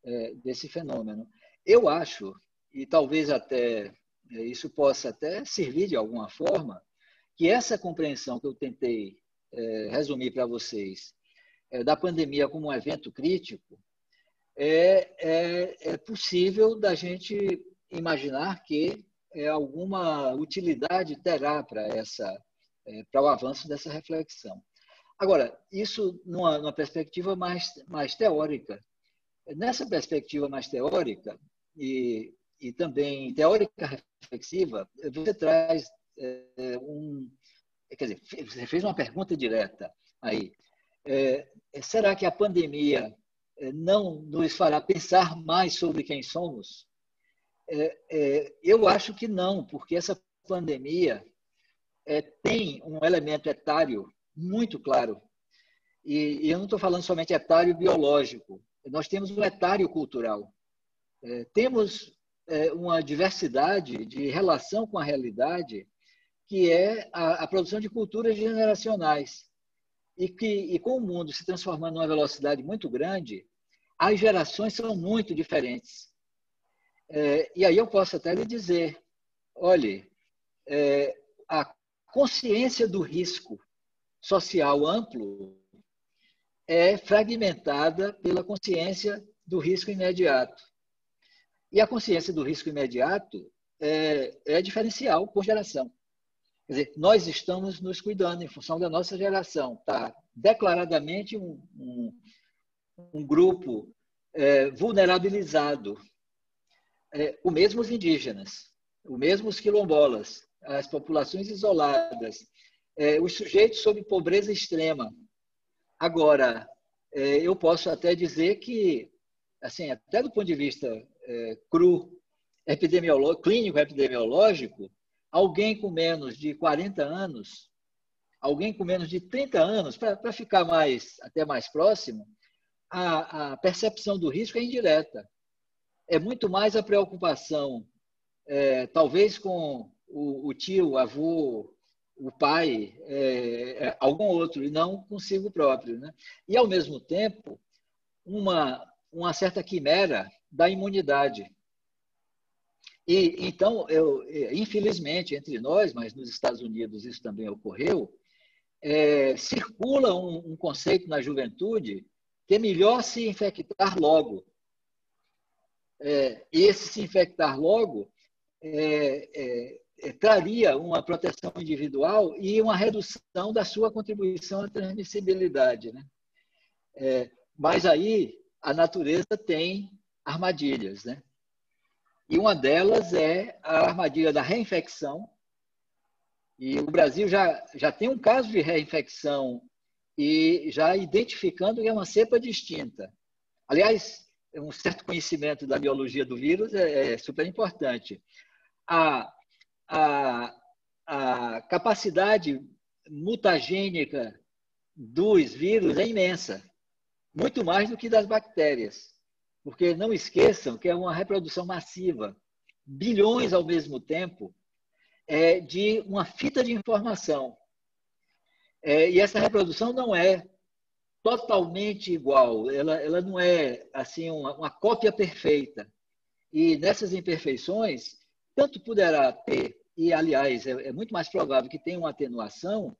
é, desse fenômeno. Eu acho, e talvez até é, isso possa até servir de alguma forma, que essa compreensão que eu tentei é, resumir para vocês é, da pandemia como um evento crítico, é, é, é possível da gente imaginar que é, alguma utilidade terá para essa para o avanço dessa reflexão. Agora, isso numa, numa perspectiva mais, mais teórica. Nessa perspectiva mais teórica e, e também teórica reflexiva, você traz um. Quer dizer, você fez uma pergunta direta aí. É, será que a pandemia é, não nos fará pensar mais sobre quem somos? É, é, eu acho que não, porque essa pandemia é, tem um elemento etário muito claro. E, e eu não estou falando somente etário biológico, nós temos um etário cultural. É, temos uma diversidade de relação com a realidade que é a, a produção de culturas generacionais. E que e com o mundo se transformando numa velocidade muito grande, as gerações são muito diferentes. É, e aí eu posso até lhe dizer, olhe, é, a consciência do risco social amplo é fragmentada pela consciência do risco imediato. E a consciência do risco imediato é, é diferencial por geração. Quer dizer, nós estamos nos cuidando em função da nossa geração. Tá declaradamente um, um, um grupo é, vulnerabilizado. É, o mesmo os indígenas, o mesmo os quilombolas, as populações isoladas, é, os sujeitos sob pobreza extrema. Agora, é, eu posso até dizer que, assim, até do ponto de vista é, cru, epidemiológico, clínico epidemiológico, alguém com menos de 40 anos, alguém com menos de 30 anos, para ficar mais até mais próximo, a, a, percepção do risco é indireta. É muito mais a preocupação, é, talvez com o, o tio, o avô, o pai, é, é, algum outro, e não consigo próprio. Né? E, ao mesmo tempo, uma, uma certa quimera da imunidade. E então, eu, infelizmente, entre nós, mas nos Estados Unidos isso também ocorreu, é, circula um, um, conceito na juventude que é melhor se infectar logo. É, esse se infectar logo é, é é, traria uma proteção individual e uma redução da sua contribuição à transmissibilidade. Né? É, mas aí a natureza tem armadilhas. Né? E uma delas é a armadilha da reinfecção. E o Brasil já, já tem um caso de reinfecção e já identificando que é uma cepa distinta. Aliás, um certo conhecimento da biologia do vírus é, é super importante. A a, a capacidade mutagênica dos vírus é imensa, muito mais do que das bactérias. Porque não esqueçam que é uma reprodução massiva, bilhões ao mesmo tempo, é, de uma fita de informação. É, e essa reprodução não é totalmente igual, ela, ela não é assim uma, uma cópia perfeita. E nessas imperfeições, tanto poderá ter, e aliás, é, é muito mais provável que tenha uma atenuação,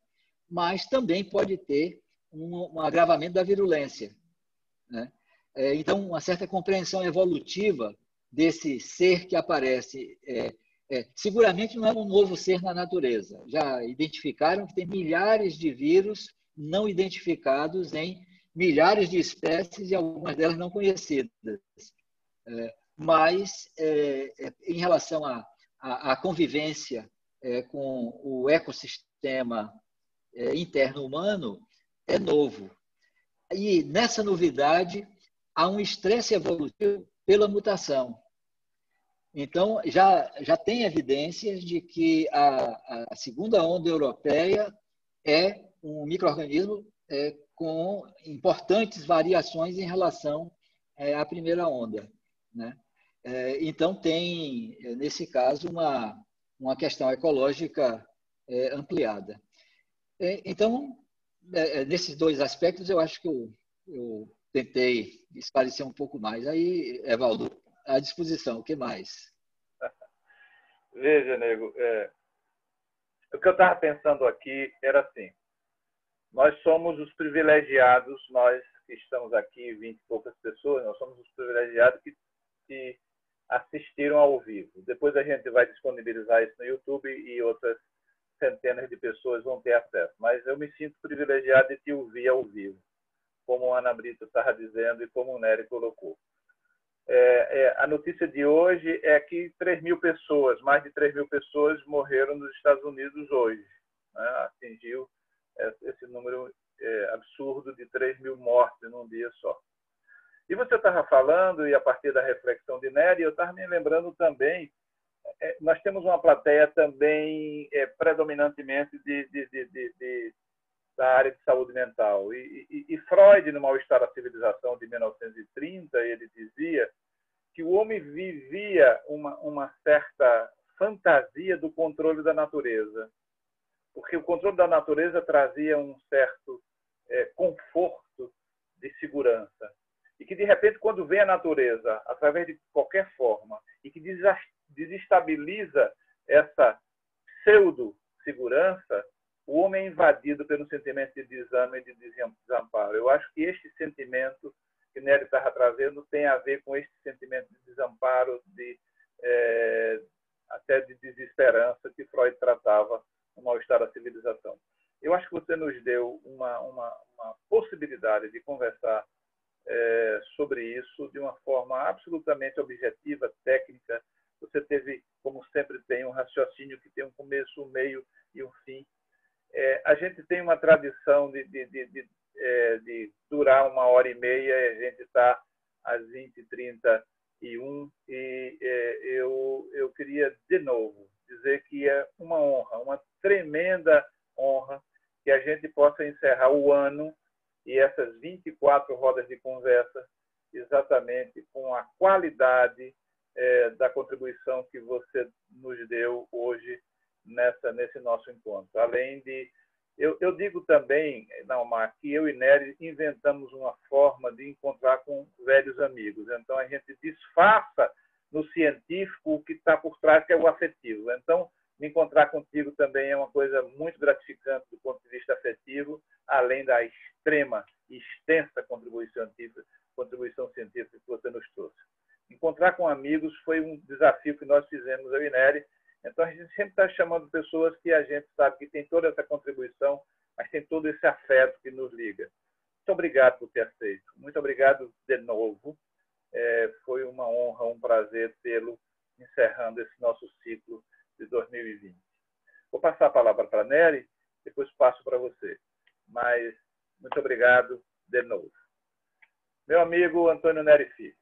mas também pode ter um, um agravamento da virulência. Né? É, então, uma certa compreensão evolutiva desse ser que aparece. É, é, seguramente não é um novo ser na natureza. Já identificaram que tem milhares de vírus não identificados em milhares de espécies e algumas delas não conhecidas. É, mas, é, é, em relação à convivência com o ecossistema interno humano, é novo. E nessa novidade, há um estresse evolutivo pela mutação. Então, já, já tem evidências de que a, a segunda onda europeia é um microorganismo é, com importantes variações em relação é, à primeira onda. Né? É, então, tem, nesse caso, uma, uma questão ecológica é, ampliada. É, então, é, nesses dois aspectos, eu acho que eu, eu tentei esclarecer um pouco mais. Aí, Evaldo, à disposição. O que mais? (laughs) Veja, nego, é, o que eu estava pensando aqui era assim: nós somos os privilegiados, nós que estamos aqui, vinte e poucas pessoas, nós somos os privilegiados que, que assistiram ao vivo. Depois a gente vai disponibilizar isso no YouTube e outras centenas de pessoas vão ter acesso. Mas eu me sinto privilegiado de te ouvir ao vivo, como a Ana Brita estava dizendo e como o Nery colocou. É, é, a notícia de hoje é que 3 mil pessoas, mais de 3 mil pessoas morreram nos Estados Unidos hoje. Né? Atingiu esse número é, absurdo de 3 mil mortes num dia só. E você estava falando, e a partir da reflexão de Nery, eu estava me lembrando também, é, nós temos uma plateia também é, predominantemente de, de, de, de, da área de saúde mental. E, e, e Freud, no Mal-Estar da Civilização de 1930, ele dizia que o homem vivia uma, uma certa fantasia do controle da natureza, porque o controle da natureza trazia um certo é, conforto de segurança. E que, de repente, quando vem a natureza, através de qualquer forma, e que desestabiliza essa pseudo-segurança, o homem é invadido pelo sentimento de desame e de desamparo. Eu acho que este sentimento que Nery estava trazendo tem a ver com este sentimento de desamparo, de, é, até de desesperança que Freud tratava no mal-estar da civilização. Eu acho que você nos deu uma, uma, uma possibilidade de conversar é, sobre isso de uma forma absolutamente objetiva, técnica. Você teve, como sempre tem, um raciocínio que tem um começo, um meio e um fim é, a gente tem uma tradição de, de, de, de, é, de durar uma hora e meia, a gente está às 20h31, e é, eu, eu queria, de novo, dizer que é uma honra, uma tremenda honra que a gente possa encerrar o ano e essas 24 rodas de conversa exatamente com a qualidade é, da contribuição que você nos deu hoje nessa, nesse nosso encontro. Além de. Eu, eu digo também, Naumar, que eu e Nery inventamos uma forma de encontrar com velhos amigos. Então, a gente disfarça no científico o que está por trás, que é o afetivo. Então, me encontrar contigo também é uma coisa muito gratificante do ponto de vista afetivo, além da extrema e extensa contribuição científica, contribuição científica que você nos trouxe. Encontrar com amigos foi um desafio que nós fizemos, eu e Nery, então, a gente sempre está chamando pessoas que a gente sabe que tem toda essa contribuição, mas tem todo esse afeto que nos liga. Muito obrigado por ter aceito. Muito obrigado de novo. É, foi uma honra, um prazer tê-lo encerrando esse nosso ciclo de 2020. Vou passar a palavra para a Nery, depois passo para você. Mas muito obrigado de novo. Meu amigo Antônio Nery Filho.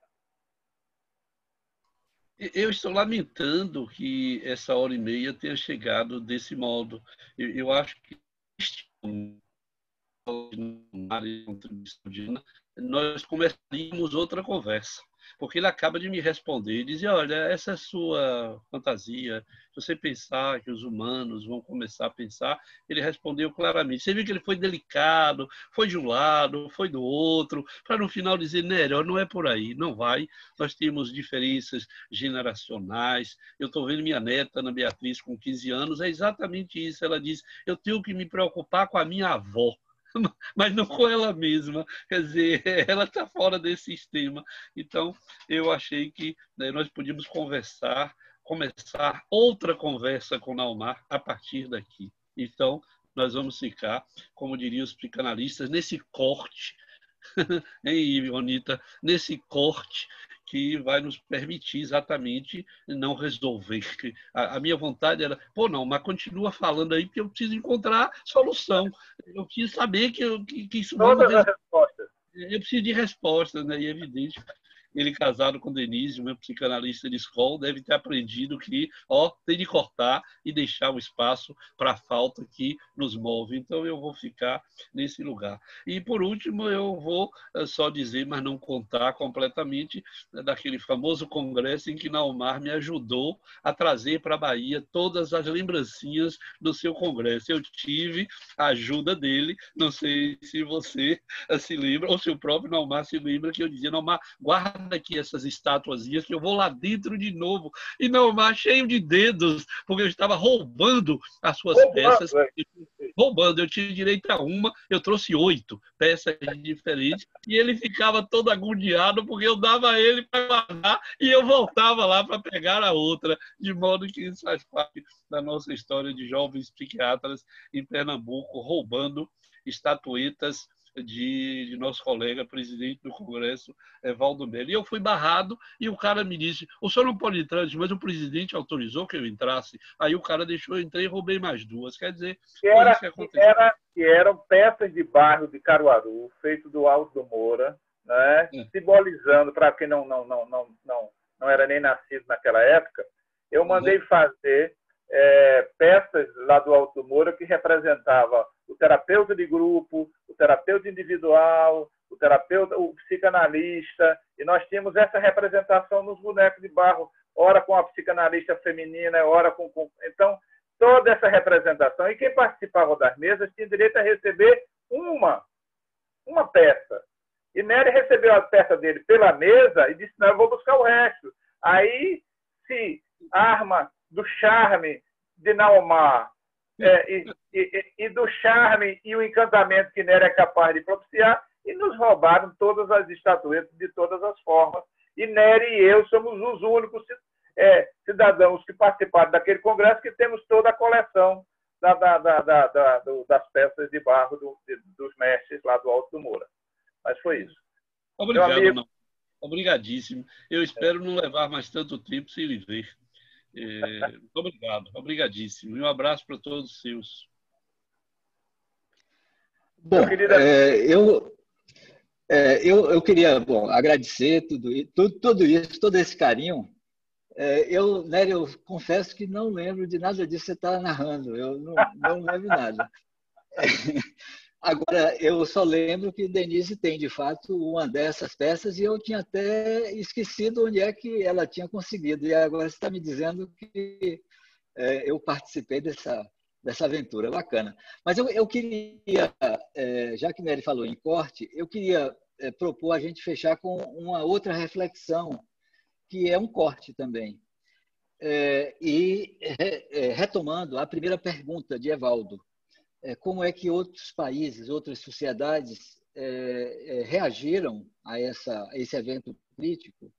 Eu estou lamentando que essa hora e meia tenha chegado desse modo. Eu, acho que nós começaríamos outra conversa porque ele acaba de me responder e dizer, olha, essa é sua fantasia, se você pensar que os humanos vão começar a pensar, ele respondeu claramente. Você viu que ele foi delicado, foi de um lado, foi do outro, para no final dizer, Nélio, não é por aí, não vai, nós temos diferenças generacionais, eu estou vendo minha neta, Ana Beatriz, com 15 anos, é exatamente isso, ela diz, eu tenho que me preocupar com a minha avó, (laughs) mas não com ela mesma. Quer dizer, (laughs) ela está fora desse sistema. Então, eu achei que né, nós podíamos conversar, começar outra conversa com Naumar a partir daqui. Então, nós vamos ficar, como diriam os psicanalistas, nesse corte, (laughs) hein, Ionita? Nesse corte que vai nos permitir exatamente não resolver. A, a, minha vontade era, pô, não, mas continua falando aí, porque eu preciso encontrar solução. Eu preciso saber que, eu, que, que isso Todas vai... as respostas. Eu preciso de respostas, né? E é evidente ele casado com Denise, meu psicanalista de escola, deve ter aprendido que, ó, tem de cortar e deixar o espaço para a falta que nos move. Então eu vou ficar nesse lugar. E por último, eu vou eh, só dizer, mas não contar completamente, daquele famoso congresso em que Naumar me ajudou a trazer para a Bahia todas as lembrancinhas do seu congresso. Eu tive a ajuda dele, não sei se você eh, se lembra, ou se o próprio Naumar se lembra, que eu dizia, Naumar, guarda aqui essas estátuas que eu vou lá dentro de novo. E não, mas cheio de dedos, porque eu estava roubando as suas roubando, peças. É. Roubando, eu tinha direito a uma, eu trouxe oito peças diferentes, e ele ficava todo agoniado, porque eu dava a ele para guardar e eu voltava lá para pegar a outra, de modo que isso faz parte da nossa história de jovens psiquiatras em Pernambuco, roubando estatuetas de, de, nosso colega, presidente do Congresso, Valdo Melo. E eu fui barrado e o cara me disse: o senhor não pode entrar, mas o presidente autorizou que eu entrasse. Aí o cara deixou, eu entrei e roubei mais duas. Quer dizer, que, era, que, era, que eram peças de bairro de Caruaru, feito do Alto Moura, né? É. simbolizando, para quem não, não, não, não, não, não era nem nascido naquela época, eu mandei uhum. fazer é, peças lá do Alto Moura que representava o terapeuta de grupo, o terapeuta individual, o terapeuta, o psicanalista, e nós tínhamos essa representação nos bonecos de barro, ora com a psicanalista feminina, ora com, com... então toda essa representação e quem participava das mesas tinha direito a receber uma uma peça. E Nery recebeu a peça dele pela mesa e disse: "Não, eu vou buscar o resto". Aí se arma do charme de Naomar é, e, e, e, do charme e o encantamento que Nero é capaz de propiciar, e nos roubaram todas as estatuetas de todas as formas. E Nery e eu somos os únicos é, cidadãos que participaram daquele congresso que temos toda a coleção da, da, da, do, das peças de barro do, de, dos mestres lá do Alto do Moura. Mas foi isso. Obrigado, amigo... Obrigadíssimo. Eu espero não levar mais tanto tempo sem lhe ver. É, muito obrigado, obrigadíssimo. E um abraço para todos os seus. Bom, é, eu, é, eu, eu queria bom, agradecer tudo, tudo, tudo isso, todo esse carinho. É, eu, Nério, eu confesso que não lembro de nada disso que você está narrando. Eu não, não lembro nada. (laughs) Agora, eu só lembro que Denise tem, de fato, uma dessas peças e eu tinha até esquecido onde é que ela tinha conseguido. E agora você está me dizendo que é, eu participei dessa, dessa aventura. Bacana. Mas eu, eu queria, é, já que Nery falou em corte, eu queria é, propor a gente fechar com uma outra reflexão, que é um corte também. É, e é, retomando a primeira pergunta de Evaldo, é, como é que outros países, outras sociedades é, é, reagiram a, essa, a esse evento crítico.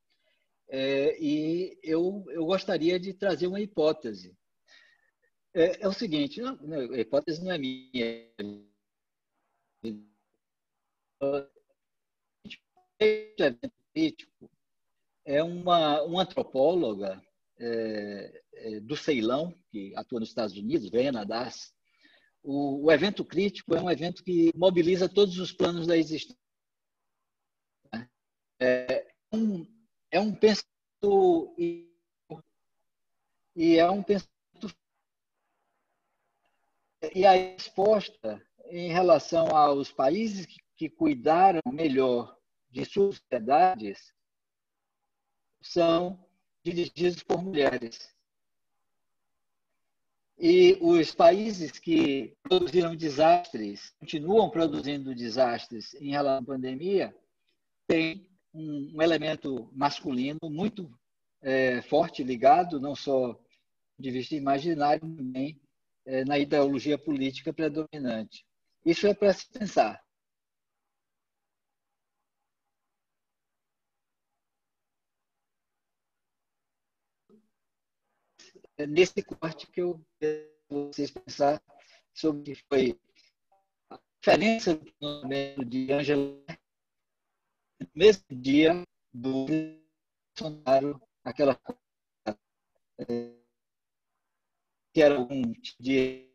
É, e eu, eu gostaria de trazer uma hipótese. É, é o seguinte, não, não, a hipótese não é minha. Crítico é uma, uma antropóloga é, do Ceilão, que atua nos Estados Unidos, Vena Das, o, o, evento crítico é um evento que mobiliza todos os planos da existência. É um, é um pensamento e, e é um pensamento e a resposta em relação aos países que que cuidaram melhor de suas sociedades são dirigidos por mulheres. E os países que produziram desastres, continuam produzindo desastres em relação à pandemia, têm um, elemento masculino muito é, forte ligado, não só de vista imaginário, também na ideologia política predominante. Isso é para se pensar. É nesse corte que eu vocês pensar sobre o que foi a diferença do de Angela no mesmo dia do Bolsonaro, aquela é, que era um de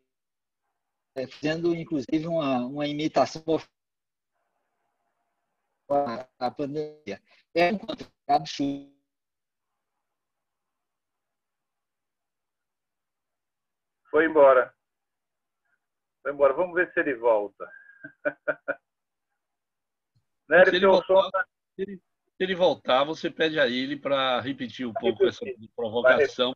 é, fazendo inclusive uma, uma imitação a, a pandemia. É um absurdo Foi embora. Foi embora. Vamos ver se ele volta. né, (laughs) se, ele voltar, se, ele, se ele voltar, você pede a ele para repetir um pouco essa provocação.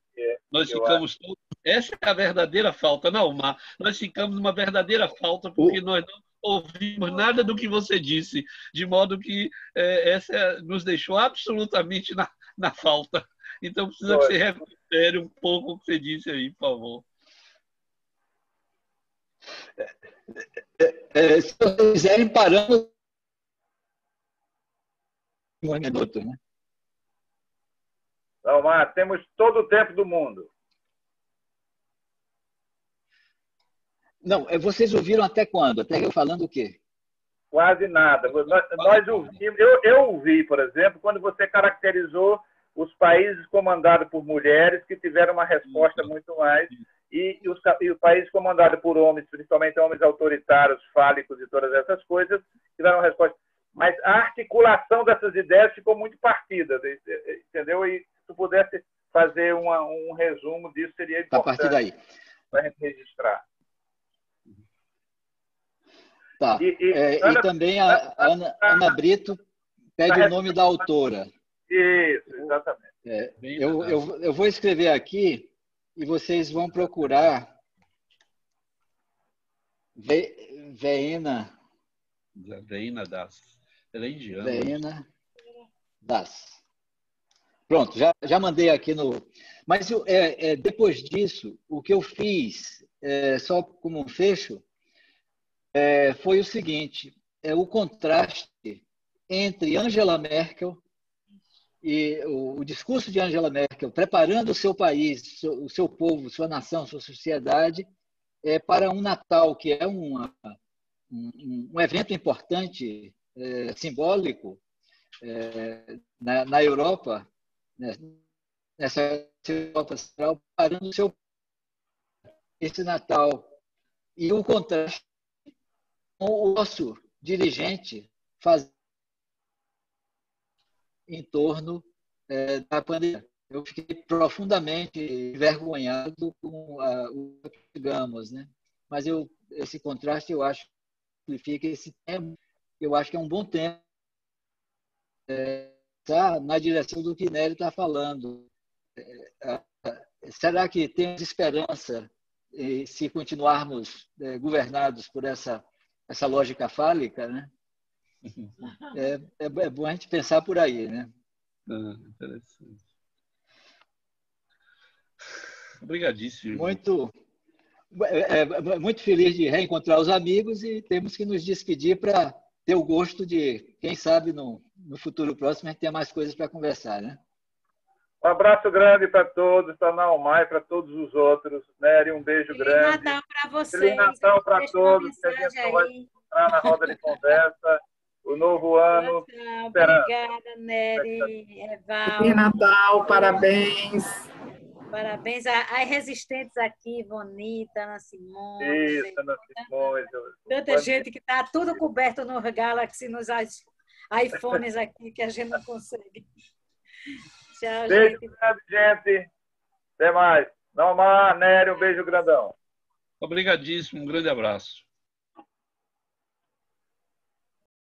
Nós ficamos todos. Essa é a verdadeira falta, não, Mar. Nós ficamos numa verdadeira falta porque nós não ouvimos nada do que você disse, de modo que é, essa nos deixou absolutamente na, na falta. Então precisa que você refere um pouco o que você disse aí, por favor. É, é, se vocês quiserem, parando um minuto, né? Não, mas temos todo o tempo do mundo. Não, é, vocês ouviram até quando? Até eu falando o quê? Quase nada. Nós, nós ouvimos, eu, eu ouvi, por exemplo, quando você caracterizou os países comandados por mulheres que tiveram uma resposta muito mais e, os, e o país comandado por homens, principalmente homens autoritários, fálicos e todas essas coisas, que deram resposta. Mas a articulação dessas ideias ficou muito partida, entendeu? E se tu pudesse fazer uma, um resumo disso, seria importante. A partir daí. Para a gente registrar. Tá. E, e, é, Ana, e também a Ana, Ana Brito pede o nome da autora. Isso, exatamente. É, eu, eu, eu vou escrever aqui e vocês vão procurar Ve, Veina. Veina das. Ela é indiana. Veina das. Pronto, já, já mandei aqui no. Mas é, é, depois disso, o que eu fiz, é, só como um fecho, é, foi o seguinte: é o contraste entre Angela Merkel e o, o, discurso de Angela Merkel preparando o seu país, o seu povo, sua nação, sua sociedade é, para um Natal que é uma, um, um, evento importante, é, simbólico é, na, na, Europa, né, nessa Europa Central, preparando o seu esse Natal. E o contraste o nosso dirigente fazendo em torno é, da pandemia. Eu fiquei profundamente envergonhado com o que digamos, né? Mas eu, esse contraste eu acho que fica esse tempo, eu acho que é um bom tempo é, tá na direção do que Nery está falando. É, será que temos esperança se continuarmos é, governados por essa essa lógica fálica, né? É, é, é bom a gente pensar por aí, né? Ah, interessante. Obrigadíssimo. Muito, é, é, muito feliz de reencontrar os amigos e temos que nos despedir para ter o gosto de, quem sabe, no, no futuro próximo a gente tenha mais coisas para conversar, né? Um abraço grande para todos, para Naumai, para todos os outros. Nery, um beijo Feliz grande. Natal para vocês. Feliz Natal para todos. Que a gente vai encontrar na roda de conversa o novo ano. Natal, obrigada, Nery. Feliz Natal, parabéns. Parabéns às resistentes aqui, Bonita, Ana Simone. Isso, Ana Simone. Tanta gente que está tudo coberto no Galaxy, nos iPhones aqui, que a gente não consegue. Tchau, beijo gente. grande, gente. Até mais. Não, Nery, um beijo grandão. Obrigadíssimo, um grande abraço.